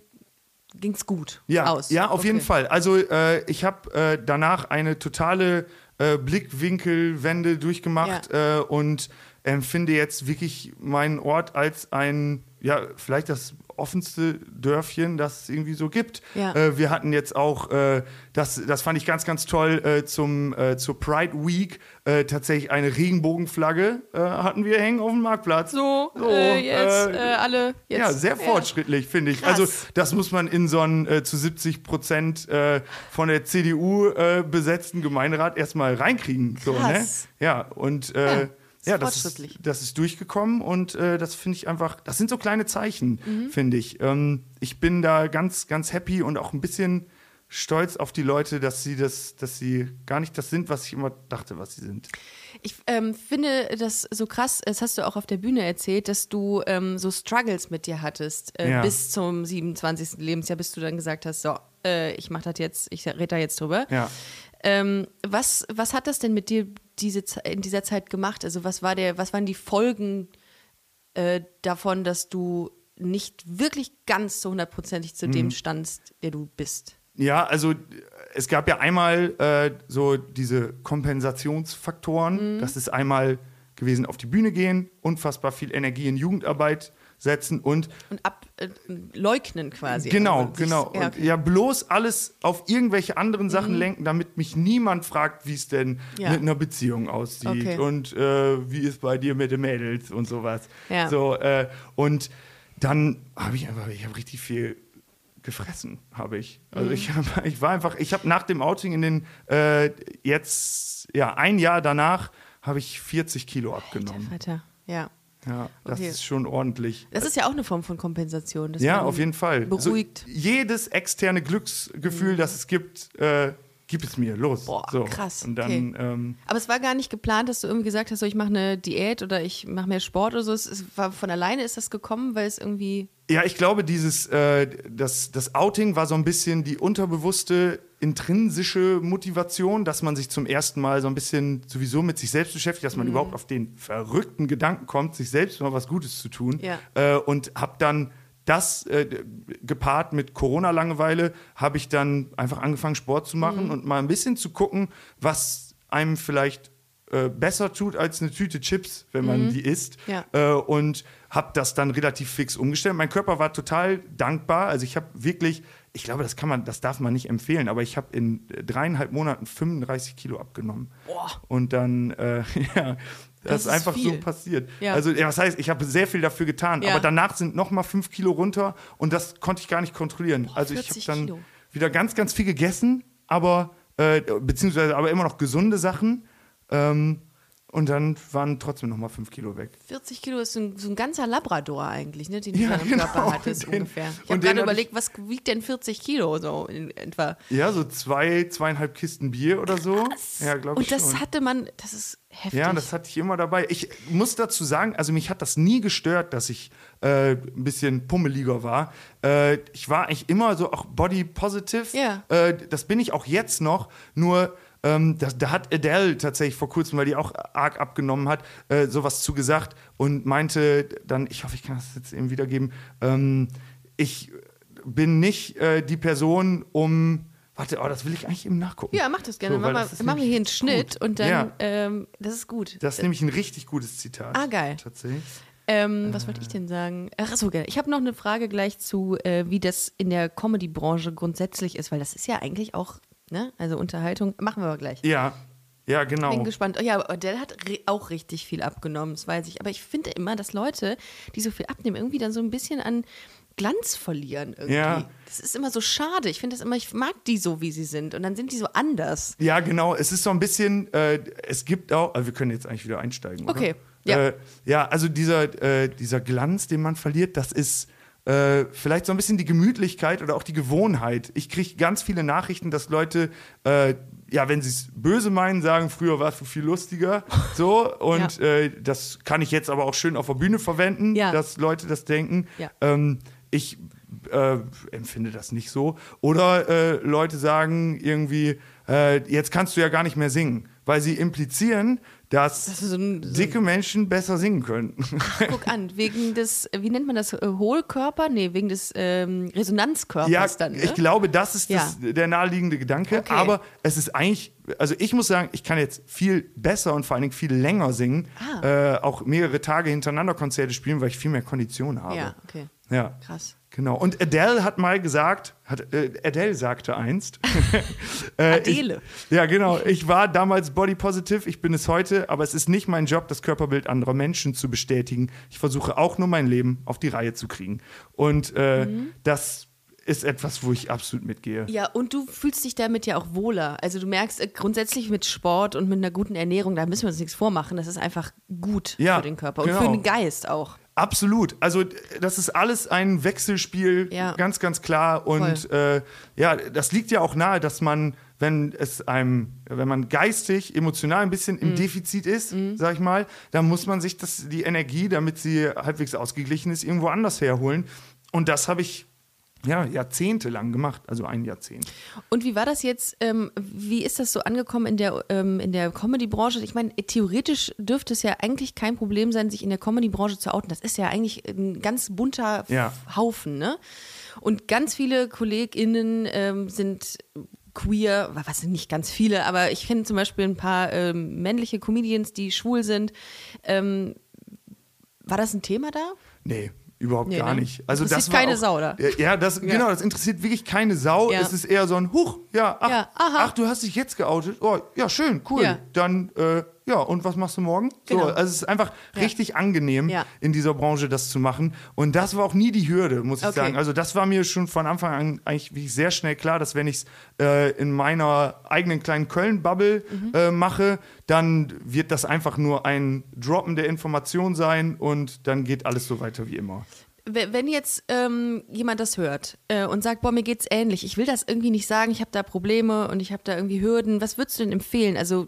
ging es gut Ja, aus. ja auf Okay. jeden Fall. Also äh, ich habe äh, danach eine totale äh, Blickwinkelwende durchgemacht äh, und empfinde jetzt wirklich meinen Ort als ein, ja, vielleicht das offenste Dörfchen, das es irgendwie so gibt. Ja. Äh, wir hatten jetzt auch, äh, das, das fand ich ganz, ganz toll, äh, zum, äh, zur Pride Week äh, tatsächlich eine Regenbogenflagge äh, hatten wir hängen auf dem Marktplatz. So, So, jetzt alle. Jetzt, ja, sehr fortschrittlich, finde ich. Krass. Also, das muss man in so einen zu 70 Prozent von der CDU besetzten Gemeinderat erstmal reinkriegen. So, ne? Krass. Ja, und Ja, ist ja, das, ist, das ist durchgekommen und äh, das finde ich einfach, das sind so kleine Zeichen, Mhm. finde ich. Ähm, ich bin da ganz, ganz happy und auch ein bisschen stolz auf die Leute, dass sie das, dass sie gar nicht das sind, was ich immer dachte, was sie sind. Ich ähm, finde das so krass, das hast du auch auf der Bühne erzählt, dass du ähm, so Struggles mit dir hattest, äh, Ja. bis zum 27. Lebensjahr, bis du dann gesagt hast, so, äh, ich mache das jetzt, ich rede da jetzt drüber. Ja. Ähm, was, was hat das denn mit dir diese, in dieser Zeit gemacht? Also was war der, was waren die Folgen äh, davon, dass du nicht wirklich ganz so hundertprozentig zu Mhm. dem standst, der du bist? Ja, also es gab ja einmal äh, so diese Kompensationsfaktoren. Das ist einmal gewesen, auf die Bühne gehen, unfassbar viel Energie in Jugendarbeit setzen und Und ab äh, quasi. genau, Also genau. Ja, Und ja, bloß alles auf irgendwelche anderen Sachen lenken, damit mich niemand fragt, wie es denn Ja. mit einer Beziehung aussieht Okay. und äh, wie ist bei dir mit den Mädels und sowas. Ja. So, äh, und dann habe ich einfach, ich habe richtig viel gefressen, habe ich. Also Mhm. ich, hab, ich war einfach, ich habe nach dem Outing in den äh, jetzt ja ein Jahr danach habe ich 40 Kilo abgenommen. Alter, ja. Ja, das Okay. ist schon ordentlich. Das ist ja auch eine Form von Kompensation. Ja, auf jeden Fall. Beruhigt. So, jedes externe Glücksgefühl, das es gibt, äh, gib es mir, los. Boah, so. krass, Und dann, ähm, Aber es war gar nicht geplant, dass du irgendwie gesagt hast, so ich mache eine Diät oder ich mache mehr Sport oder so. Es, es war von alleine ist das gekommen, weil es irgendwie ja, ich glaube, dieses, äh, das, das Outing war so ein bisschen die unterbewusste, intrinsische Motivation, dass man sich zum ersten Mal so ein bisschen sowieso mit sich selbst beschäftigt, dass man Mhm. überhaupt auf den verrückten Gedanken kommt, sich selbst mal was Gutes zu tun. Ja. Äh, und habe dann das äh, gepaart mit Corona-Langeweile, habe ich dann einfach angefangen, Sport zu machen Mhm. und mal ein bisschen zu gucken, was einem vielleicht äh, besser tut als eine Tüte Chips, wenn man die isst. Mhm. Ja. Äh, und habe das dann relativ fix umgestellt. Mein Körper war total dankbar. Also ich habe wirklich, ich glaube, das kann man, das darf man nicht empfehlen, aber ich habe in äh, dreieinhalb Monaten 35 Kilo abgenommen. Boah. Und dann, *laughs* ja, das, Das ist einfach so viel. passiert. Ja. Also, ja, was heißt, ich habe sehr viel dafür getan, Ja. aber danach sind noch mal fünf Kilo runter und das konnte ich gar nicht kontrollieren. also ich habe 40 dann Kilo. wieder ganz, ganz viel gegessen, aber äh, beziehungsweise aber immer noch gesunde Sachen. Ähm, und dann waren trotzdem noch mal fünf Kilo weg. 40 Kilo ist so ein, so ein ganzer Labrador eigentlich, ne, den du Ja, dann im genau. Körper hattest den- ungefähr. Ich habe gerade überlegt, was wiegt denn 40 Kilo so in etwa? Ja, so zwei, zweieinhalb Kisten Bier oder so. Ja, glaube ich Und das schon. hatte man, das ist heftig. Ja, das hatte ich immer dabei. Ich muss dazu sagen, also mich hat das nie gestört, dass ich äh, ein bisschen pummeliger war. Äh, ich war eigentlich immer so auch body positive. Ja. Äh, das bin ich auch jetzt noch. Nur Ähm, da, da hat Adele tatsächlich vor kurzem, weil die auch arg abgenommen hat, äh, sowas zu gesagt und meinte dann, ich hoffe, ich kann das jetzt eben wiedergeben, ähm, ich bin nicht äh, die Person, um Warte, oh, das will ich eigentlich eben nachgucken. Ja, mach das gerne. So, mach mal, das ist mach mal hier einen Schnitt gut. und dann, Ja. ähm, das ist gut. Das ist nämlich ein richtig gutes Zitat. Ah, geil. Tatsächlich. Ähm, was wollte ich denn sagen? Ach so, gerne. Ich habe noch eine Frage gleich zu, äh, wie das in der Comedy-Branche grundsätzlich ist, weil das ist ja eigentlich auch, ne, also Unterhaltung, machen wir aber gleich. Ja, ja, Bin genau. gespannt. Oh, ja, Adele hat auch richtig viel abgenommen, das weiß ich. Aber ich finde immer, dass Leute, die so viel abnehmen, irgendwie dann so ein bisschen an Glanz verlieren irgendwie. Ja. Das ist immer so schade. Ich finde das immer, ich mag die so, wie sie sind. Und dann sind die so anders. Ja, genau. Es ist so ein bisschen, äh, es gibt auch, also wir können jetzt eigentlich wieder einsteigen. Oder? Okay, ja. Äh, ja, also dieser, äh, dieser Glanz, den man verliert, das ist äh, vielleicht so ein bisschen die Gemütlichkeit oder auch die Gewohnheit. Ich kriege ganz viele Nachrichten, dass Leute, äh, ja, wenn sie es böse meinen, sagen, früher warst du viel lustiger. So, *laughs* und Ja. äh, das kann ich jetzt aber auch schön auf der Bühne verwenden, Ja. dass Leute das denken. Ja. Ähm, ich äh, empfinde das nicht so. Oder äh, Leute sagen irgendwie, äh, jetzt kannst du ja gar nicht mehr singen, weil sie implizieren, dass Das so ein- so dicke Menschen besser singen können. Guck an, wegen des, wie nennt man das, äh, Hohlkörper? Nee, wegen des ähm, Resonanzkörpers ja, dann. Ne? ich glaube, das ist das, Ja. der naheliegende Gedanke. Okay. Aber es ist eigentlich, also ich muss sagen, ich kann jetzt viel besser und vor allen Dingen viel länger singen, Ah. äh, auch mehrere Tage hintereinander Konzerte spielen, weil ich viel mehr Kondition habe. Ja, okay. Ja. Krass. Genau. Und Adele hat mal gesagt, hat, äh, Adele sagte einst. *laughs* äh, Adele. Ich, ja, genau. Ich war damals body positive, ich bin es heute, aber es ist nicht mein Job, das Körperbild anderer Menschen zu bestätigen. Ich versuche auch nur mein Leben auf die Reihe zu kriegen. Und äh, Mhm. das ist etwas, wo ich absolut mitgehe. Ja, und du fühlst dich damit ja auch wohler. Also du merkst äh, grundsätzlich mit Sport und mit einer guten Ernährung, da müssen wir uns nichts vormachen. Das ist einfach gut Ja, für den Körper und genau. für den Geist auch. Absolut. Also das ist alles ein Wechselspiel, Ja. ganz, ganz klar. Und äh, ja, das liegt ja auch nahe, dass man, wenn es einem, wenn man geistig, emotional ein bisschen Mhm. im Defizit ist, sag ich mal, dann muss man sich das, die Energie, damit sie halbwegs ausgeglichen ist, irgendwo anders herholen. Und das habe ich ja jahrzehntelang gemacht, also ein Jahrzehnt. Und wie war das jetzt? Ähm, wie ist das so angekommen in der, ähm, in der Comedy-Branche? Ich meine, theoretisch dürfte es ja eigentlich kein Problem sein, sich in der Comedy-Branche zu outen. Das ist ja eigentlich ein ganz bunter Ja. Haufen, ne? Und ganz viele KollegInnen ähm, sind queer, was sind nicht ganz viele, aber ich kenne zum Beispiel ein paar ähm, männliche Comedians, die schwul sind. Ähm, war das ein Thema da? Nee, überhaupt Nee, gar ne? nicht. Also das war keine auch, Sau, oder? Ja, das, genau, das interessiert wirklich keine Sau. Ja. Es ist eher so ein Huch, ja, ach, Ja, ach, du hast dich jetzt geoutet. Oh, ja, schön, cool. Ja. Dann, äh, ja, und was machst du morgen? Genau. So, also es ist einfach Ja. richtig angenehm, Ja. in dieser Branche das zu machen. Und das war auch nie die Hürde, muss ich Okay. sagen. Also das war mir schon von Anfang an eigentlich sehr schnell klar, dass wenn ich es äh, in meiner eigenen kleinen Köln-Bubble Mhm. äh, mache, dann wird das einfach nur ein Droppen der Information sein und dann geht alles so weiter wie immer. Wenn jetzt ähm, jemand das hört äh, und sagt, boah, mir geht's ähnlich, ich will das irgendwie nicht sagen, ich habe da Probleme und ich habe da irgendwie Hürden, was würdest du denn empfehlen? Also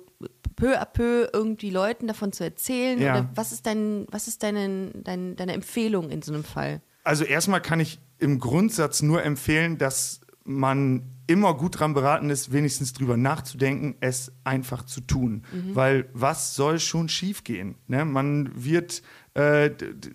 peu à peu irgendwie Leuten davon zu erzählen? Ja. Oder was ist dein, was ist deine, dein, deine Empfehlung in so einem Fall? Also erstmal kann ich im Grundsatz nur empfehlen, dass man immer gut dran beraten ist, wenigstens drüber nachzudenken, es einfach zu tun. Weil was soll schon schiefgehen? Ne? Man wird, äh,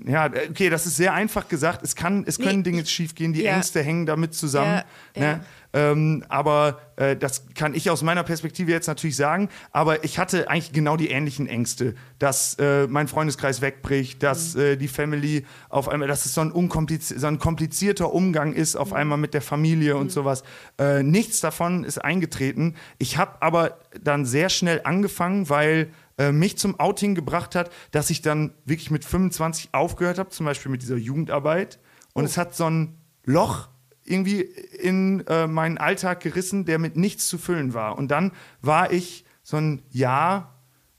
ja, okay, das ist sehr einfach gesagt. Es, kann, es können Nee, Dinge schiefgehen, die ja. Ängste hängen damit zusammen. Ja, ja. Ne? Ähm, aber äh, das kann ich aus meiner Perspektive jetzt natürlich sagen. Aber ich hatte eigentlich genau die ähnlichen Ängste, dass äh, mein Freundeskreis wegbricht, dass Mhm. äh, die Family auf einmal, dass es so ein, unkompliz so ein komplizierter Umgang ist, auf Mhm. einmal mit der Familie und sowas. Äh, nichts davon ist eingetreten. Ich habe aber dann sehr schnell angefangen, weil äh, mich zum Outing gebracht hat, dass ich dann wirklich mit 25 aufgehört habe, zum Beispiel mit dieser Jugendarbeit. Und Oh. es hat so ein Loch irgendwie in äh, meinen Alltag gerissen, der mit nichts zu füllen war. Und dann war ich so ein Jahr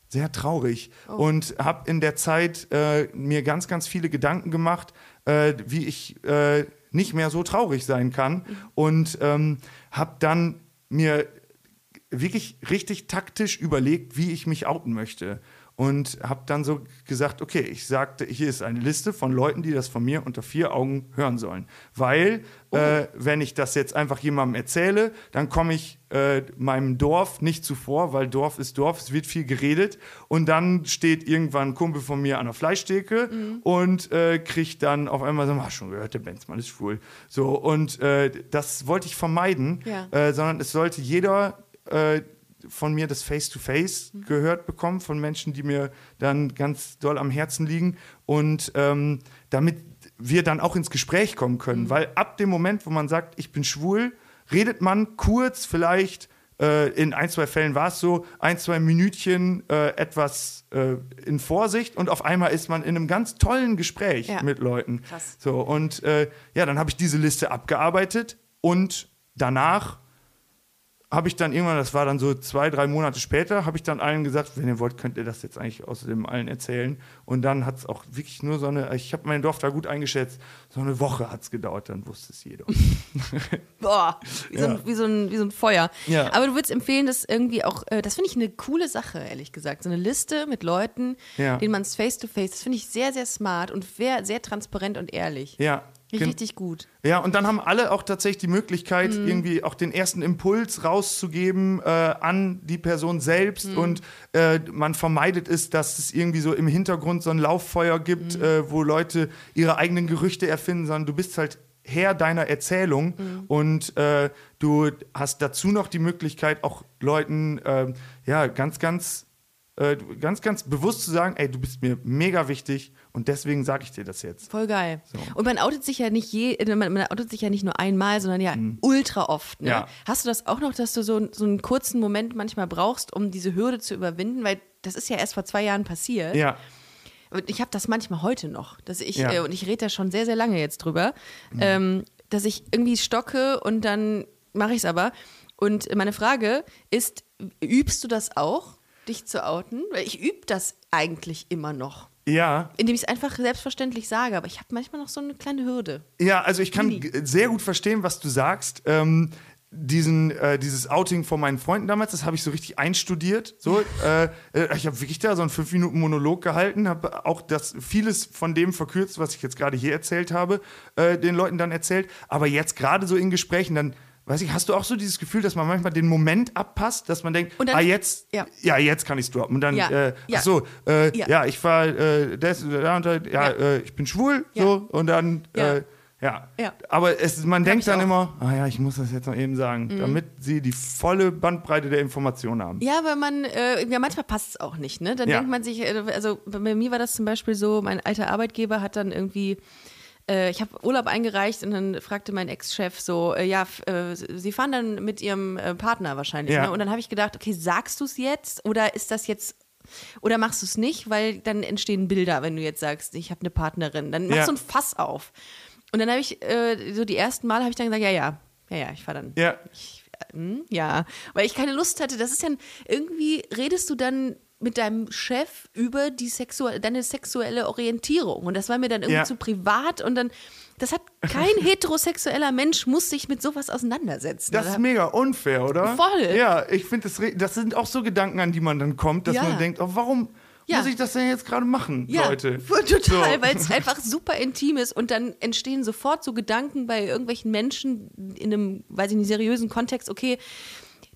sehr traurig und habe in der Zeit äh, mir ganz, ganz viele Gedanken gemacht, äh, wie ich äh, nicht mehr so traurig sein kann. Und ähm, habe dann mir wirklich richtig taktisch überlegt, wie ich mich outen möchte. und habe dann so gesagt, okay, ich sagte, hier ist eine Liste von Leuten, die das von mir unter vier Augen hören sollen. Weil, Oh. äh, wenn ich das jetzt einfach jemandem erzähle, dann komme ich äh, meinem Dorf nicht zuvor, weil Dorf ist Dorf, es wird viel geredet. Und dann steht irgendwann ein Kumpel von mir an der Fleischtheke Mhm. und äh, kriegt dann auf einmal so, hast schon gehört, der Benzmann ist schwul. So, und äh, das wollte ich vermeiden, Ja. äh, sondern es sollte jeder äh, von mir das Face-to-Face Mhm. gehört bekommen, von Menschen, die mir dann ganz doll am Herzen liegen. Und ähm, damit wir dann auch ins Gespräch kommen können. Mhm. Weil ab dem Moment, wo man sagt, ich bin schwul, redet man kurz vielleicht, äh, in ein, zwei Fällen war es so, ein, zwei Minütchen äh, etwas äh, in Vorsicht und auf einmal ist man in einem ganz tollen Gespräch Ja. mit Leuten. Krass. So, und äh, ja, dann habe ich diese Liste abgearbeitet und danach habe ich dann irgendwann, das war dann so zwei, drei Monate später, habe ich dann allen gesagt, wenn ihr wollt, könnt ihr das jetzt eigentlich außerdem allen erzählen. Und dann hat es auch wirklich nur so eine, ich habe mein Dorf da gut eingeschätzt, so eine Woche hat es gedauert, dann wusste es jeder. *laughs* Boah, wie, so, ein, wie, so, ein, wie so ein Feuer. Ja. Aber du würdest empfehlen, das irgendwie auch, äh, das finde ich eine coole Sache, ehrlich gesagt. So eine Liste mit Leuten, Ja. denen man es face-to-face, das finde ich sehr, sehr smart und sehr, sehr transparent und ehrlich. Ja. Richtig, gut. Ja, und dann haben alle auch tatsächlich die Möglichkeit, Mhm. irgendwie auch den ersten Impuls rauszugeben äh, an die Person selbst. Mhm. Und äh, man vermeidet es, dass es irgendwie so im Hintergrund so ein Lauffeuer gibt, Mhm. äh, wo Leute ihre eigenen Gerüchte erfinden, sondern du bist halt Herr deiner Erzählung Mhm. und äh, du hast dazu noch die Möglichkeit, auch Leuten äh, ja ganz, ganz äh, ganz, ganz bewusst zu sagen, ey, du bist mir mega wichtig und deswegen sage ich dir das jetzt. Voll geil. Und man outet sich ja nicht je, äh, man, man outet sich ja nicht nur einmal, sondern ja ultra oft. Ne? Mhm. Ja. Hast du das auch noch, dass du so, so einen kurzen Moment manchmal brauchst, um diese Hürde zu überwinden? Weil das ist ja erst vor zwei Jahren passiert. Ja, Und ich habe das manchmal heute noch, dass ich, Ja. äh, und ich rede da schon sehr, sehr lange jetzt drüber, ähm, dass ich irgendwie stocke und dann mache ich es aber. Und meine Frage ist, übst du das auch, dich zu outen? Weil ich übe das eigentlich immer noch. ja. Indem ich es einfach selbstverständlich sage, aber ich habe manchmal noch so eine kleine Hürde. Ja, also ich kann sehr gut verstehen, was du sagst. Ähm, diesen, äh, dieses Outing von meinen Freunden damals, das habe ich so richtig einstudiert. So, *laughs* äh, äh, ich habe wirklich da so einen fünf Minuten Monolog gehalten, habe auch das vieles von dem verkürzt, was ich jetzt gerade hier erzählt habe, äh, den Leuten dann erzählt. Aber jetzt gerade so in Gesprächen, dann weiß ich, hast du auch so dieses Gefühl, dass man manchmal den Moment abpasst, dass man denkt, dann- ah jetzt, ja. ja, jetzt kann ich es droppen. Und dann, Ja. äh, Ja. ach so, äh, Ja. ja. ich war äh, das, da und da, ja. Äh, ich bin schwul, so und dann. Ja. Äh, ja. Aber es, man denkt ich dann auch. Mhm. immer, ah ja, ich muss das jetzt noch eben sagen, damit sie die volle Bandbreite der Informationen haben. Ja, weil man, äh, ja, manchmal passt es auch nicht, ne? Dann denkt man sich, äh, also bei mir war das zum Beispiel so, mein alter Arbeitgeber hat dann irgendwie, äh, ich habe Urlaub eingereicht und dann fragte mein Ex-Chef so, äh, ja, äh, Sie fahren dann mit Ihrem äh, Partner wahrscheinlich, Ja. ne? Und dann habe ich gedacht, okay, sagst du es jetzt oder ist das jetzt oder machst du es nicht, weil dann entstehen Bilder, wenn du jetzt sagst, ich habe eine Partnerin. Dann machst Ja. du ein Fass auf. Und dann habe ich, äh, so die ersten Mal habe ich dann gesagt, ja, ja, ja, ja, ich fahre dann. Ja. Ich, hm, ja, weil ich keine Lust hatte. Das ist ja, irgendwie redest du dann mit deinem Chef über die Sexu deine sexuelle Orientierung. Und das war mir dann irgendwie Ja. zu privat und dann, das hat kein *laughs* heterosexueller Mensch muss sich mit sowas auseinandersetzen. Das ist mega unfair, oder? Voll. Ja, ich finde, das, das sind auch so Gedanken, an die man dann kommt, dass Ja. man denkt, oh, warum Ja. muss ich das denn jetzt gerade machen, ja, Leute? *laughs* Total, So. weil es *laughs* einfach super intim ist und dann entstehen sofort so Gedanken bei irgendwelchen Menschen in einem, weiß ich nicht, seriösen Kontext, okay,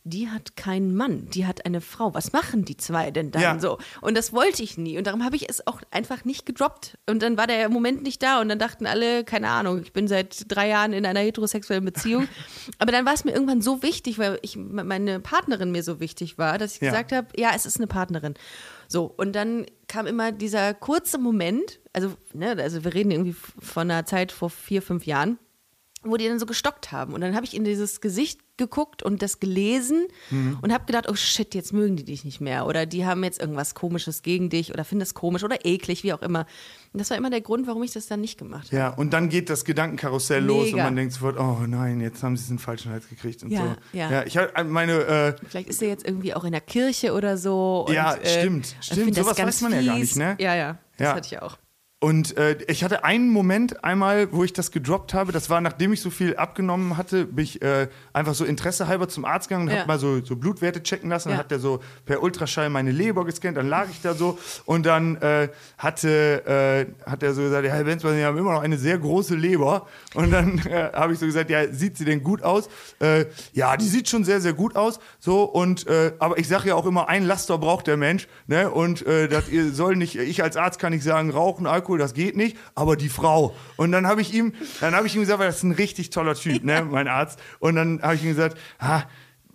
die hat keinen Mann, die hat eine Frau. Was machen die zwei denn dann Ja. so? Und das wollte ich nie. Und darum habe ich es auch einfach nicht gedroppt. Und dann war der Moment nicht da und dann dachten alle, keine Ahnung, ich bin seit drei Jahren in einer heterosexuellen Beziehung. *laughs* Aber dann war es mir irgendwann so wichtig, weil ich, meine Partnerin mir so wichtig war, dass ich Ja. gesagt habe, ja, es ist eine Partnerin. So, und dann kam immer dieser kurze Moment, also, ne, also wir reden irgendwie von einer Zeit vor vier, fünf Jahren, wo die dann so gestockt haben. Und dann habe ich in dieses Gesicht geguckt und das gelesen Mhm. und habe gedacht, oh shit, jetzt mögen die dich nicht mehr. Oder die haben jetzt irgendwas Komisches gegen dich oder finden das komisch oder eklig, wie auch immer. Und das war immer der Grund, warum ich das dann nicht gemacht habe. Ja, und dann geht das Gedankenkarussell los und Mega. man denkt sofort, oh nein, jetzt haben sie es in den falschen Hals gekriegt und Ja, so. ja. ich habe meine, äh, Vielleicht ist er jetzt irgendwie auch in der Kirche oder so. Und, Ja, äh, stimmt, ich stimmt. Sowas weiß man ja gar nicht, ne? Ja, ja, das Ja. hatte ich auch. Und äh, ich hatte einen Moment einmal, wo ich das gedroppt habe. Das war, nachdem ich so viel abgenommen hatte, bin ich äh, einfach so interessehalber zum Arzt gegangen und Ja. habe mal so, so Blutwerte checken lassen. Ja. Dann hat der so per Ultraschall meine Leber gescannt. Dann lag ich da so und dann äh, hatte, äh, hat er so gesagt, ja, Herr Benzmann, Sie haben immer noch eine sehr große Leber. Und dann *laughs* äh, habe ich so gesagt, ja, sieht sie denn gut aus? Äh, ja, die sieht schon sehr, sehr gut aus. So und aber ich sage ja auch immer, ein Laster braucht der Mensch. Ne? Und das ihr soll nicht, ich als Arzt kann nicht sagen, rauchen, Alkohol, das geht nicht, aber die Frau. Und dann habe ich ihm, dann habe ich ihm gesagt, weil das ist ein richtig toller Typ, ne, mein Arzt. Und dann habe ich ihm gesagt, ah,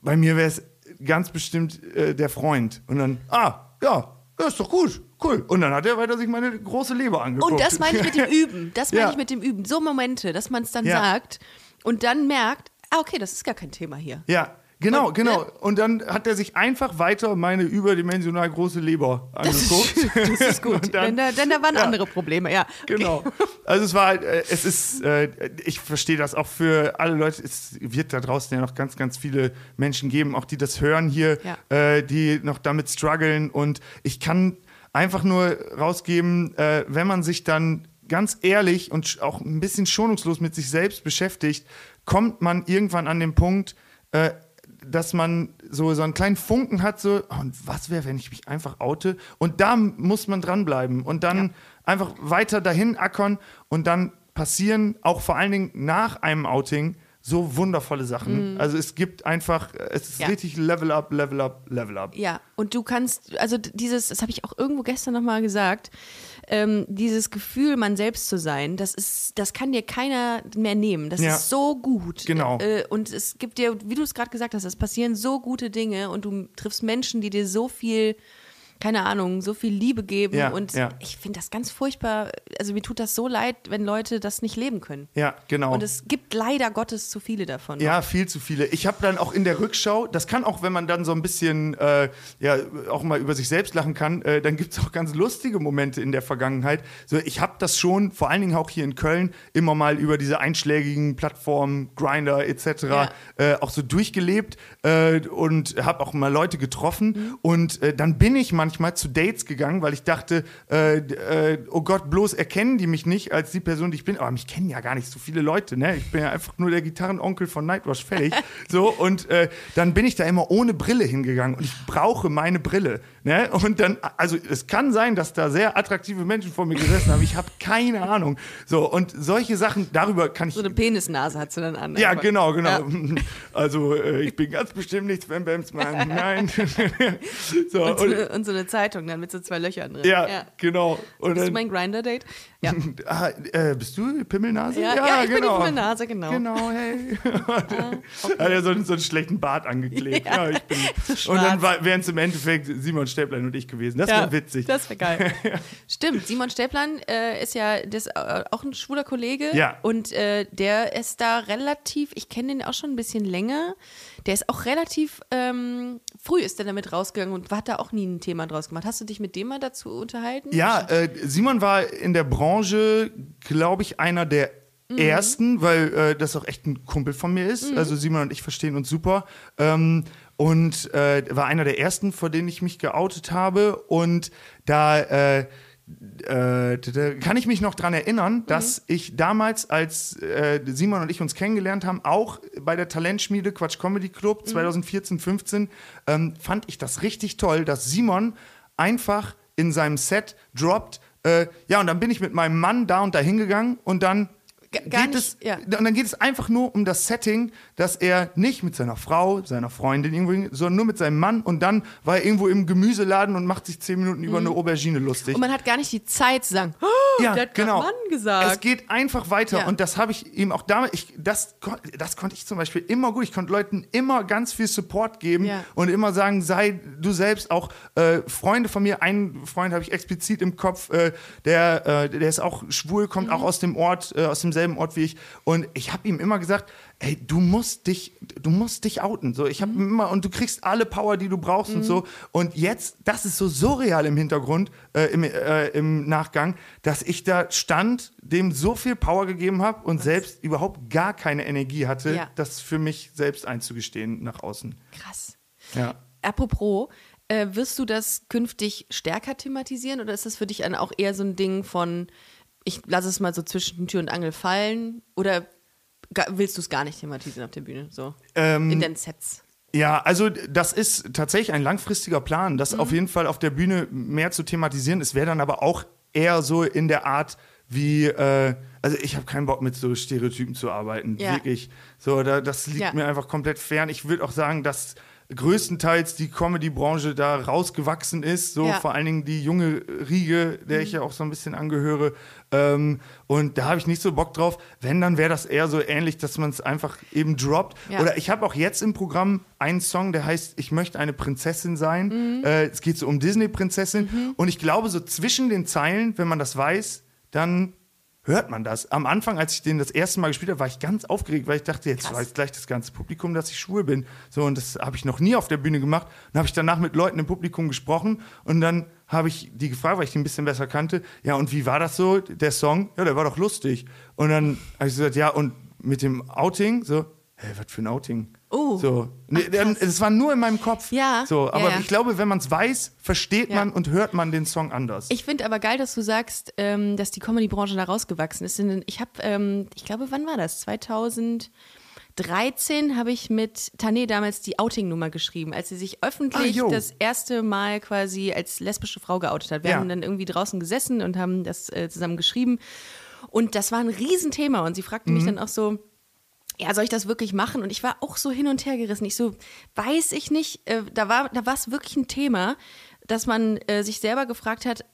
bei mir wäre es ganz bestimmt äh, der Freund. Und dann, ah, ja, ja, ist doch gut, cool. Und dann hat er weiter sich meine große Leber angeguckt. Und das meine ich mit dem *laughs* Üben. Das meine Ja. ich mit dem Üben. So Momente, dass man es dann Ja. sagt und dann merkt, ah, okay, das ist gar kein Thema hier. Ja, genau, Und, genau. ne? Und dann hat er sich einfach weiter meine überdimensional große Leber Das angeguckt. ist, das ist gut. *laughs* Dann- denn, da, denn da waren Ja. andere Probleme, ja. Genau. Also es war, halt, äh, es ist, äh, ich verstehe das auch für alle Leute. Es wird da draußen ja noch ganz, ganz viele Menschen geben, auch die das hören hier, Ja. äh, die noch damit strugglen. Und ich kann einfach nur rausgeben, wenn man sich dann ganz ehrlich und auch ein bisschen schonungslos mit sich selbst beschäftigt, kommt man irgendwann an den Punkt, äh, dass man so, so einen kleinen Funken hat, so, oh, und was wäre, wenn ich mich einfach oute? Und da muss man dranbleiben und dann Ja. einfach weiter dahin ackern und dann passieren auch vor allen Dingen nach einem Outing so wundervolle Sachen. Also es gibt einfach, es ist Mhm. Ja. richtig Level up, Level up, Level up. Ja, und du kannst, also dieses, das habe ich auch irgendwo gestern nochmal gesagt, ähm, dieses Gefühl, man selbst zu sein, das ist, das kann dir keiner mehr nehmen. Das Ja. ist so gut. Genau. Äh, und es gibt dir, wie du es gerade gesagt hast, es passieren so gute Dinge und du triffst Menschen, die dir so viel, keine Ahnung, so viel Liebe geben. Ja, und ja. ich finde das ganz furchtbar. Also mir tut das so leid, wenn Leute das nicht leben können. Ja, genau. Und es gibt leider Gottes zu viele davon. Ja, viel zu viele. Ich habe dann auch in der Rückschau, das kann auch, wenn man dann so ein bisschen äh, ja auch mal über sich selbst lachen kann, äh, dann gibt es auch ganz lustige Momente in der Vergangenheit. So, ich habe das schon, vor allen Dingen auch hier in Köln, immer mal über diese einschlägigen Plattformen, Grinder etc. Ja. Äh, auch so durchgelebt äh, und habe auch mal Leute getroffen. Und äh, dann bin ich manchmal zu Dates gegangen, weil ich dachte, äh, äh, oh Gott, bloß erkennen die mich nicht als die Person, die ich bin. Aber mich kennen ja gar nicht so viele Leute. Ne? Ich bin ja einfach nur der Gitarrenonkel von Nightwash, fertig. *laughs* so, und äh, dann bin ich da immer ohne Brille hingegangen und ich brauche meine Brille. Ne? Und dann, also es kann sein, dass da sehr attraktive Menschen vor mir gesessen haben. Ich habe keine Ahnung. So, und solche Sachen, darüber kann ich So eine Penisnase hat sie dann an. ja, einfach. genau, genau. Ja. *laughs* Also äh, ich bin ganz bestimmt nicht Sven Bamsmann. Nein. *laughs* so, Und, so und, und so eine Zeitung dann mit so zwei Löchern drin. ja, genau. Und Bist du dann, mein Grinder-Date? Ja. *laughs* ah, äh, bist du Pimmelnase? Ja, ja, ich bin die Pimmelnase, genau. Genau, hey. *laughs* Hat er so, einen- so einen schlechten Bart angeklebt. Ja, ich bin, So *laughs* und dann wären es im Endeffekt Simon Stäblein und ich gewesen. Das Ja, wäre witzig. Das wäre geil. Stimmt, Simon Stäblein äh, ist ja das, äh, auch ein schwuler Kollege. Ja. Und äh, der ist da relativ, ich kenne den auch schon ein bisschen länger. Der ist auch relativ ähm, früh ist er damit rausgegangen und hat da auch nie ein Thema draus gemacht. Hast du dich mit dem mal dazu unterhalten? Ja, äh, Simon war in der Branche, glaube ich, einer der Mhm. ersten, weil äh, das auch echt ein Kumpel von mir ist. Also Simon und ich verstehen uns super. Ähm, und äh, war einer der ersten, vor denen ich mich geoutet habe. Und da äh, kann ich mich noch dran erinnern, dass ich damals, als äh, Simon und ich uns kennengelernt haben, auch bei der Talentschmiede Quatsch Comedy Club 2014, 15, ähm, fand ich das richtig toll, dass Simon einfach in seinem Set droppt. Äh, ja, und dann bin ich mit meinem Mann da und da hingegangen und dann gar geht nicht, es, ja. und dann geht es einfach nur um das Setting, dass er nicht mit seiner Frau, seiner Freundin irgendwo, sondern nur mit seinem Mann und dann war er irgendwo im Gemüseladen und macht sich zehn Minuten über eine Aubergine lustig. Mhm. Und man hat gar nicht die Zeit zu sagen, oh, Ja, der hat genau. Mann gesagt. Es geht einfach weiter Ja. und das habe ich ihm auch damals, ich, das, das konnte ich zum Beispiel immer gut. Ich konnte Leuten immer ganz viel Support geben Ja. und immer sagen, sei du selbst auch äh, Freunde von mir. Einen Freund habe ich explizit im Kopf, äh, der, äh, der ist auch schwul, kommt Mhm. auch aus dem Ort, äh, aus demselben Ort wie ich. Und ich habe ihm immer gesagt, ey, du musst dich, du musst dich outen. So, ich habe Mhm. immer und du kriegst alle Power, die du brauchst und so. Und jetzt, das ist so surreal im Hintergrund, äh, im, äh, im Nachgang, dass ich da stand, dem so viel Power gegeben habe und selbst überhaupt gar keine Energie hatte, Ja. das für mich selbst einzugestehen nach außen. Krass. Ja. Apropos, äh, wirst du das künftig stärker thematisieren oder ist das für dich dann auch eher so ein Ding von, ich lasse es mal so zwischen Tür und Angel fallen? Oder willst du es gar nicht thematisieren auf der Bühne? So Ähm, in den Sets. Ja, also das ist tatsächlich ein langfristiger Plan, das Mhm. auf jeden Fall auf der Bühne mehr zu thematisieren. Es wäre dann aber auch eher so in der Art wie, äh, also ich habe keinen Bock mit so Stereotypen zu arbeiten, Ja. wirklich. So, da, das liegt Ja. mir einfach komplett fern. Ich würde auch sagen, dass größtenteils die Comedy-Branche da rausgewachsen ist, so Ja. vor allen Dingen die junge Riege, der ich ja auch so ein bisschen angehöre. Ähm, und da habe ich nicht so Bock drauf. Wenn, dann wäre das eher so ähnlich, dass man es einfach eben droppt. Ja. Oder ich habe auch jetzt im Programm einen Song, der heißt Ich möchte eine Prinzessin sein. Äh, es geht so um Disney-Prinzessin. Und ich glaube, so zwischen den Zeilen, wenn man das weiß, dann hört man das. Am Anfang, als ich den das erste Mal gespielt habe, war ich ganz aufgeregt, weil ich dachte, jetzt Krass. weiß gleich das ganze Publikum, dass ich schwul bin. So, und das habe ich noch nie auf der Bühne gemacht. Dann habe ich danach mit Leuten im Publikum gesprochen und dann habe ich die gefragt, weil ich die ein bisschen besser kannte. Ja, und wie war das so, der Song? Ja, der war doch lustig. Und dann habe ich gesagt, ja, und mit dem Outing, so, hä, was für ein Outing? Oh. So, nee, dann, es war nur in meinem Kopf. Ja, So, ja, aber ja. ich glaube, wenn man es weiß, versteht Ja. man und hört man den Song anders. Ich finde aber geil, dass du sagst, ähm, dass die Comedy-Branche da rausgewachsen ist. Ich habe, ähm, ich glaube, wann war das? 2013 habe ich mit Tané damals die Outing-Nummer geschrieben, als sie sich öffentlich Ah, das erste Mal quasi als lesbische Frau geoutet hat. Wir Ja. haben dann irgendwie draußen gesessen und haben das äh, zusammen geschrieben. Und das war ein Riesenthema. Und sie fragte Mhm. mich dann auch so, ja, soll ich das wirklich machen? Und ich war auch so hin und her gerissen. Ich so, weiß ich nicht. Äh, da war da war es wirklich ein Thema, dass man äh, sich selber gefragt hat,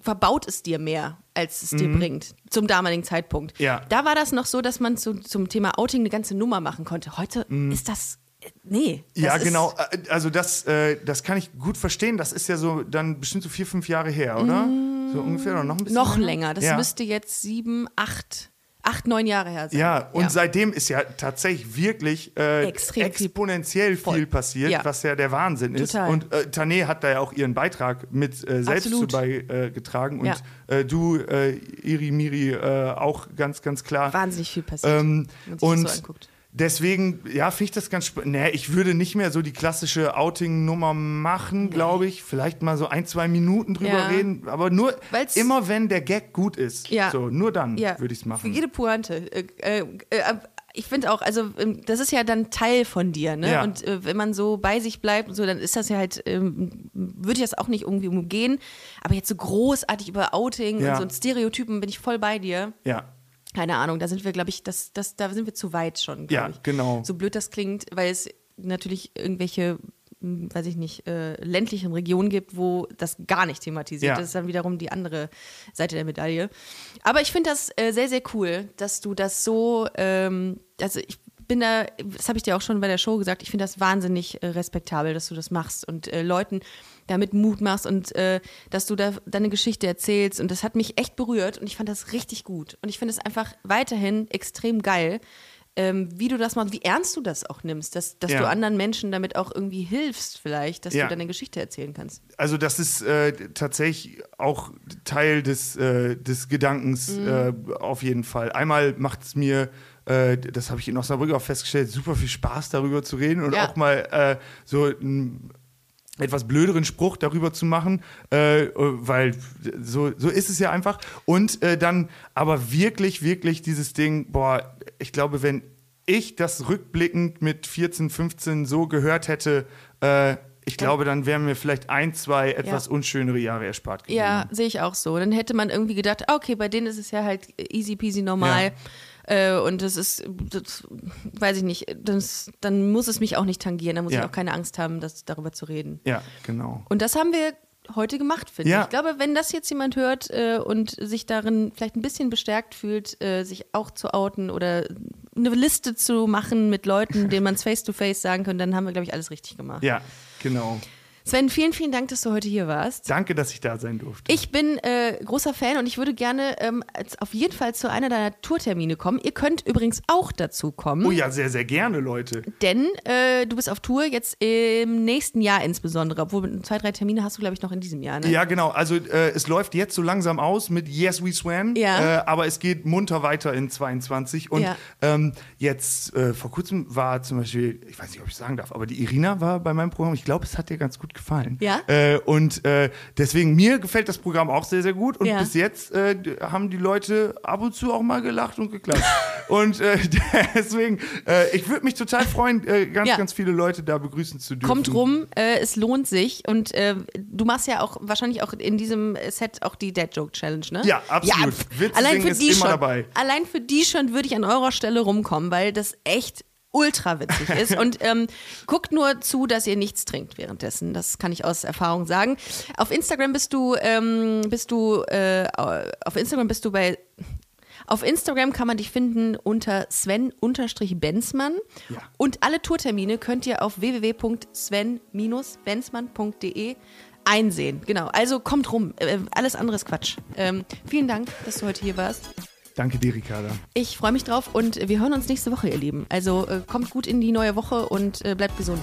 verbaut es dir mehr, als es dir bringt, zum damaligen Zeitpunkt. Mhm. Ja. Da war das noch so, dass man zu, zum Thema Outing eine ganze Nummer machen konnte. Heute ist das, äh, nee. Das Mhm. Ja, genau. Äh, Also das, äh, das kann ich gut verstehen. Das ist ja so dann bestimmt so vier, fünf Jahre her, oder? So ungefähr oder noch ein bisschen Noch länger. Das ja. müsste jetzt sieben, acht, acht, neun Jahre her sein. Ja, und seitdem ist ja tatsächlich wirklich äh, Extrem viel- exponentiell viel, passiert, Ja. was ja der Wahnsinn ist. Total. Und äh, Tané hat da ja auch ihren Beitrag mit äh, selbst Absolut. zu beigetragen. Äh, und Ja. äh, du, äh, Iri Miri, äh, auch ganz, ganz klar. Wahnsinnig viel passiert. Ähm, wenn man sich und das so anguckt. Deswegen, ja, finde ich das ganz spannend. Nee, ich würde nicht mehr so die klassische Outing-Nummer machen, glaube ich. Vielleicht mal so ein, zwei Minuten drüber Ja. reden. Aber nur Weil's- immer, wenn der Gag gut ist. Ja. So, nur dann Ja, würde ich es Für machen. jede Pointe. Äh, äh, äh, ich finde auch, also ähm, das ist ja dann Teil von dir, ne? Ja. Und äh, wenn man so bei sich bleibt und so, dann ist das ja halt, ähm, würde ich das auch nicht irgendwie umgehen. Aber jetzt so großartig über Outing Ja. und so und Stereotypen bin ich voll bei dir. Ja. Keine Ahnung, da sind wir, glaube ich, das, das, da sind wir zu weit schon, Ja, ich. genau. So blöd das klingt, weil es natürlich irgendwelche, hm, weiß ich nicht, äh, ländlichen Regionen gibt, wo das gar nicht thematisiert Ja. ist. Das ist dann wiederum die andere Seite der Medaille. Aber ich finde das äh, sehr, sehr cool, dass du das so, ähm, also ich bin da, das habe ich dir auch schon bei der Show gesagt, ich finde das wahnsinnig äh, respektabel, dass du das machst und äh, Leuten damit Mut machst und äh, dass du da deine Geschichte erzählst. Und das hat mich echt berührt und ich fand das richtig gut. Und ich finde es einfach weiterhin extrem geil, ähm, wie du das machst, wie ernst du das auch nimmst, dass, dass Ja. du anderen Menschen damit auch irgendwie hilfst, vielleicht, dass Ja. du deine Geschichte erzählen kannst. Also das ist äh, tatsächlich auch Teil des, äh, des Gedankens äh, auf jeden Fall. Einmal macht es mir, äh, das habe ich in Osnabrück auch festgestellt, super viel Spaß darüber zu reden und Ja. auch mal äh, so einen etwas blöderen Spruch darüber zu machen, äh, weil so, so ist es ja einfach. Und äh, dann aber wirklich, wirklich dieses Ding, boah, ich glaube, wenn ich das rückblickend mit 14, 15 so gehört hätte, äh, ich glaube, dann wären mir vielleicht ein, zwei etwas Ja. unschönere Jahre erspart geblieben. Ja, sehe ich auch so. Dann hätte man irgendwie gedacht, ah, okay, bei denen ist es ja halt easy peasy normal. Äh, und das ist, das, weiß ich nicht, das, dann muss es mich auch nicht tangieren. Dann muss Ja. ich auch keine Angst haben, das, darüber zu reden. Ja, genau. Und das haben wir heute gemacht, finde Ja. ich. Ich glaube, wenn das jetzt jemand hört äh, und sich darin vielleicht ein bisschen bestärkt fühlt, äh, sich auch zu outen oder eine Liste zu machen mit Leuten, *laughs* denen man es face-to-face sagen kann, dann haben wir, glaube ich, alles richtig gemacht. Ja, genau. Sven, vielen, vielen Dank, dass du heute hier warst. Danke, dass ich da sein durfte. Ich bin äh, großer Fan und ich würde gerne ähm, auf jeden Fall zu einer deiner Tourtermine kommen. Ihr könnt übrigens auch dazu kommen, oh ja, sehr, sehr gerne, Leute. denn äh, du bist auf Tour jetzt im nächsten Jahr insbesondere, obwohl zwei, drei Termine hast du, glaube ich, noch in diesem Jahr. Ne? Ja, genau. Also äh, es läuft jetzt so langsam aus mit Yes We Swam, Ja. äh, aber es geht munter weiter in 22. Und Ja. ähm, jetzt äh, vor kurzem war zum Beispiel, ich weiß nicht, ob ich sagen darf, aber die Irina war bei meinem Programm. Ich glaube, es hat dir ganz gut gut gefallen. Ja? Äh, und äh, deswegen, mir gefällt das Programm auch sehr, sehr gut. Und Ja. bis jetzt äh, haben die Leute ab und zu auch mal gelacht und geklatscht. *laughs* und äh, *laughs* deswegen, äh, ich würde mich total freuen, äh, ganz, Ja. ganz viele Leute da begrüßen zu dürfen. Kommt rum, es lohnt sich. Und du machst ja auch wahrscheinlich auch in diesem Set auch die Dead Joke Challenge, ne? Ja, absolut. Witze allein für die schon, dabei. Allein für die schon würde ich an eurer Stelle rumkommen, weil das echt ultra witzig ist. *laughs* Und ähm, guckt nur zu, dass ihr nichts trinkt währenddessen. Das kann ich aus Erfahrung sagen. Auf Instagram bist du, ähm, bist du, äh, auf Instagram bist du bei auf Instagram kann man dich finden unter Sven-Benzmann. Ja. Und alle Tourtermine könnt ihr auf www.sven-benzmann.de einsehen. Genau, also kommt rum. Äh, alles andere ist Quatsch. Ähm, vielen Dank, dass du heute hier warst. Danke dir, Ricarda. Ich freue mich drauf und wir hören uns nächste Woche, ihr Lieben. Also äh, kommt gut in die neue Woche und äh, bleibt gesund.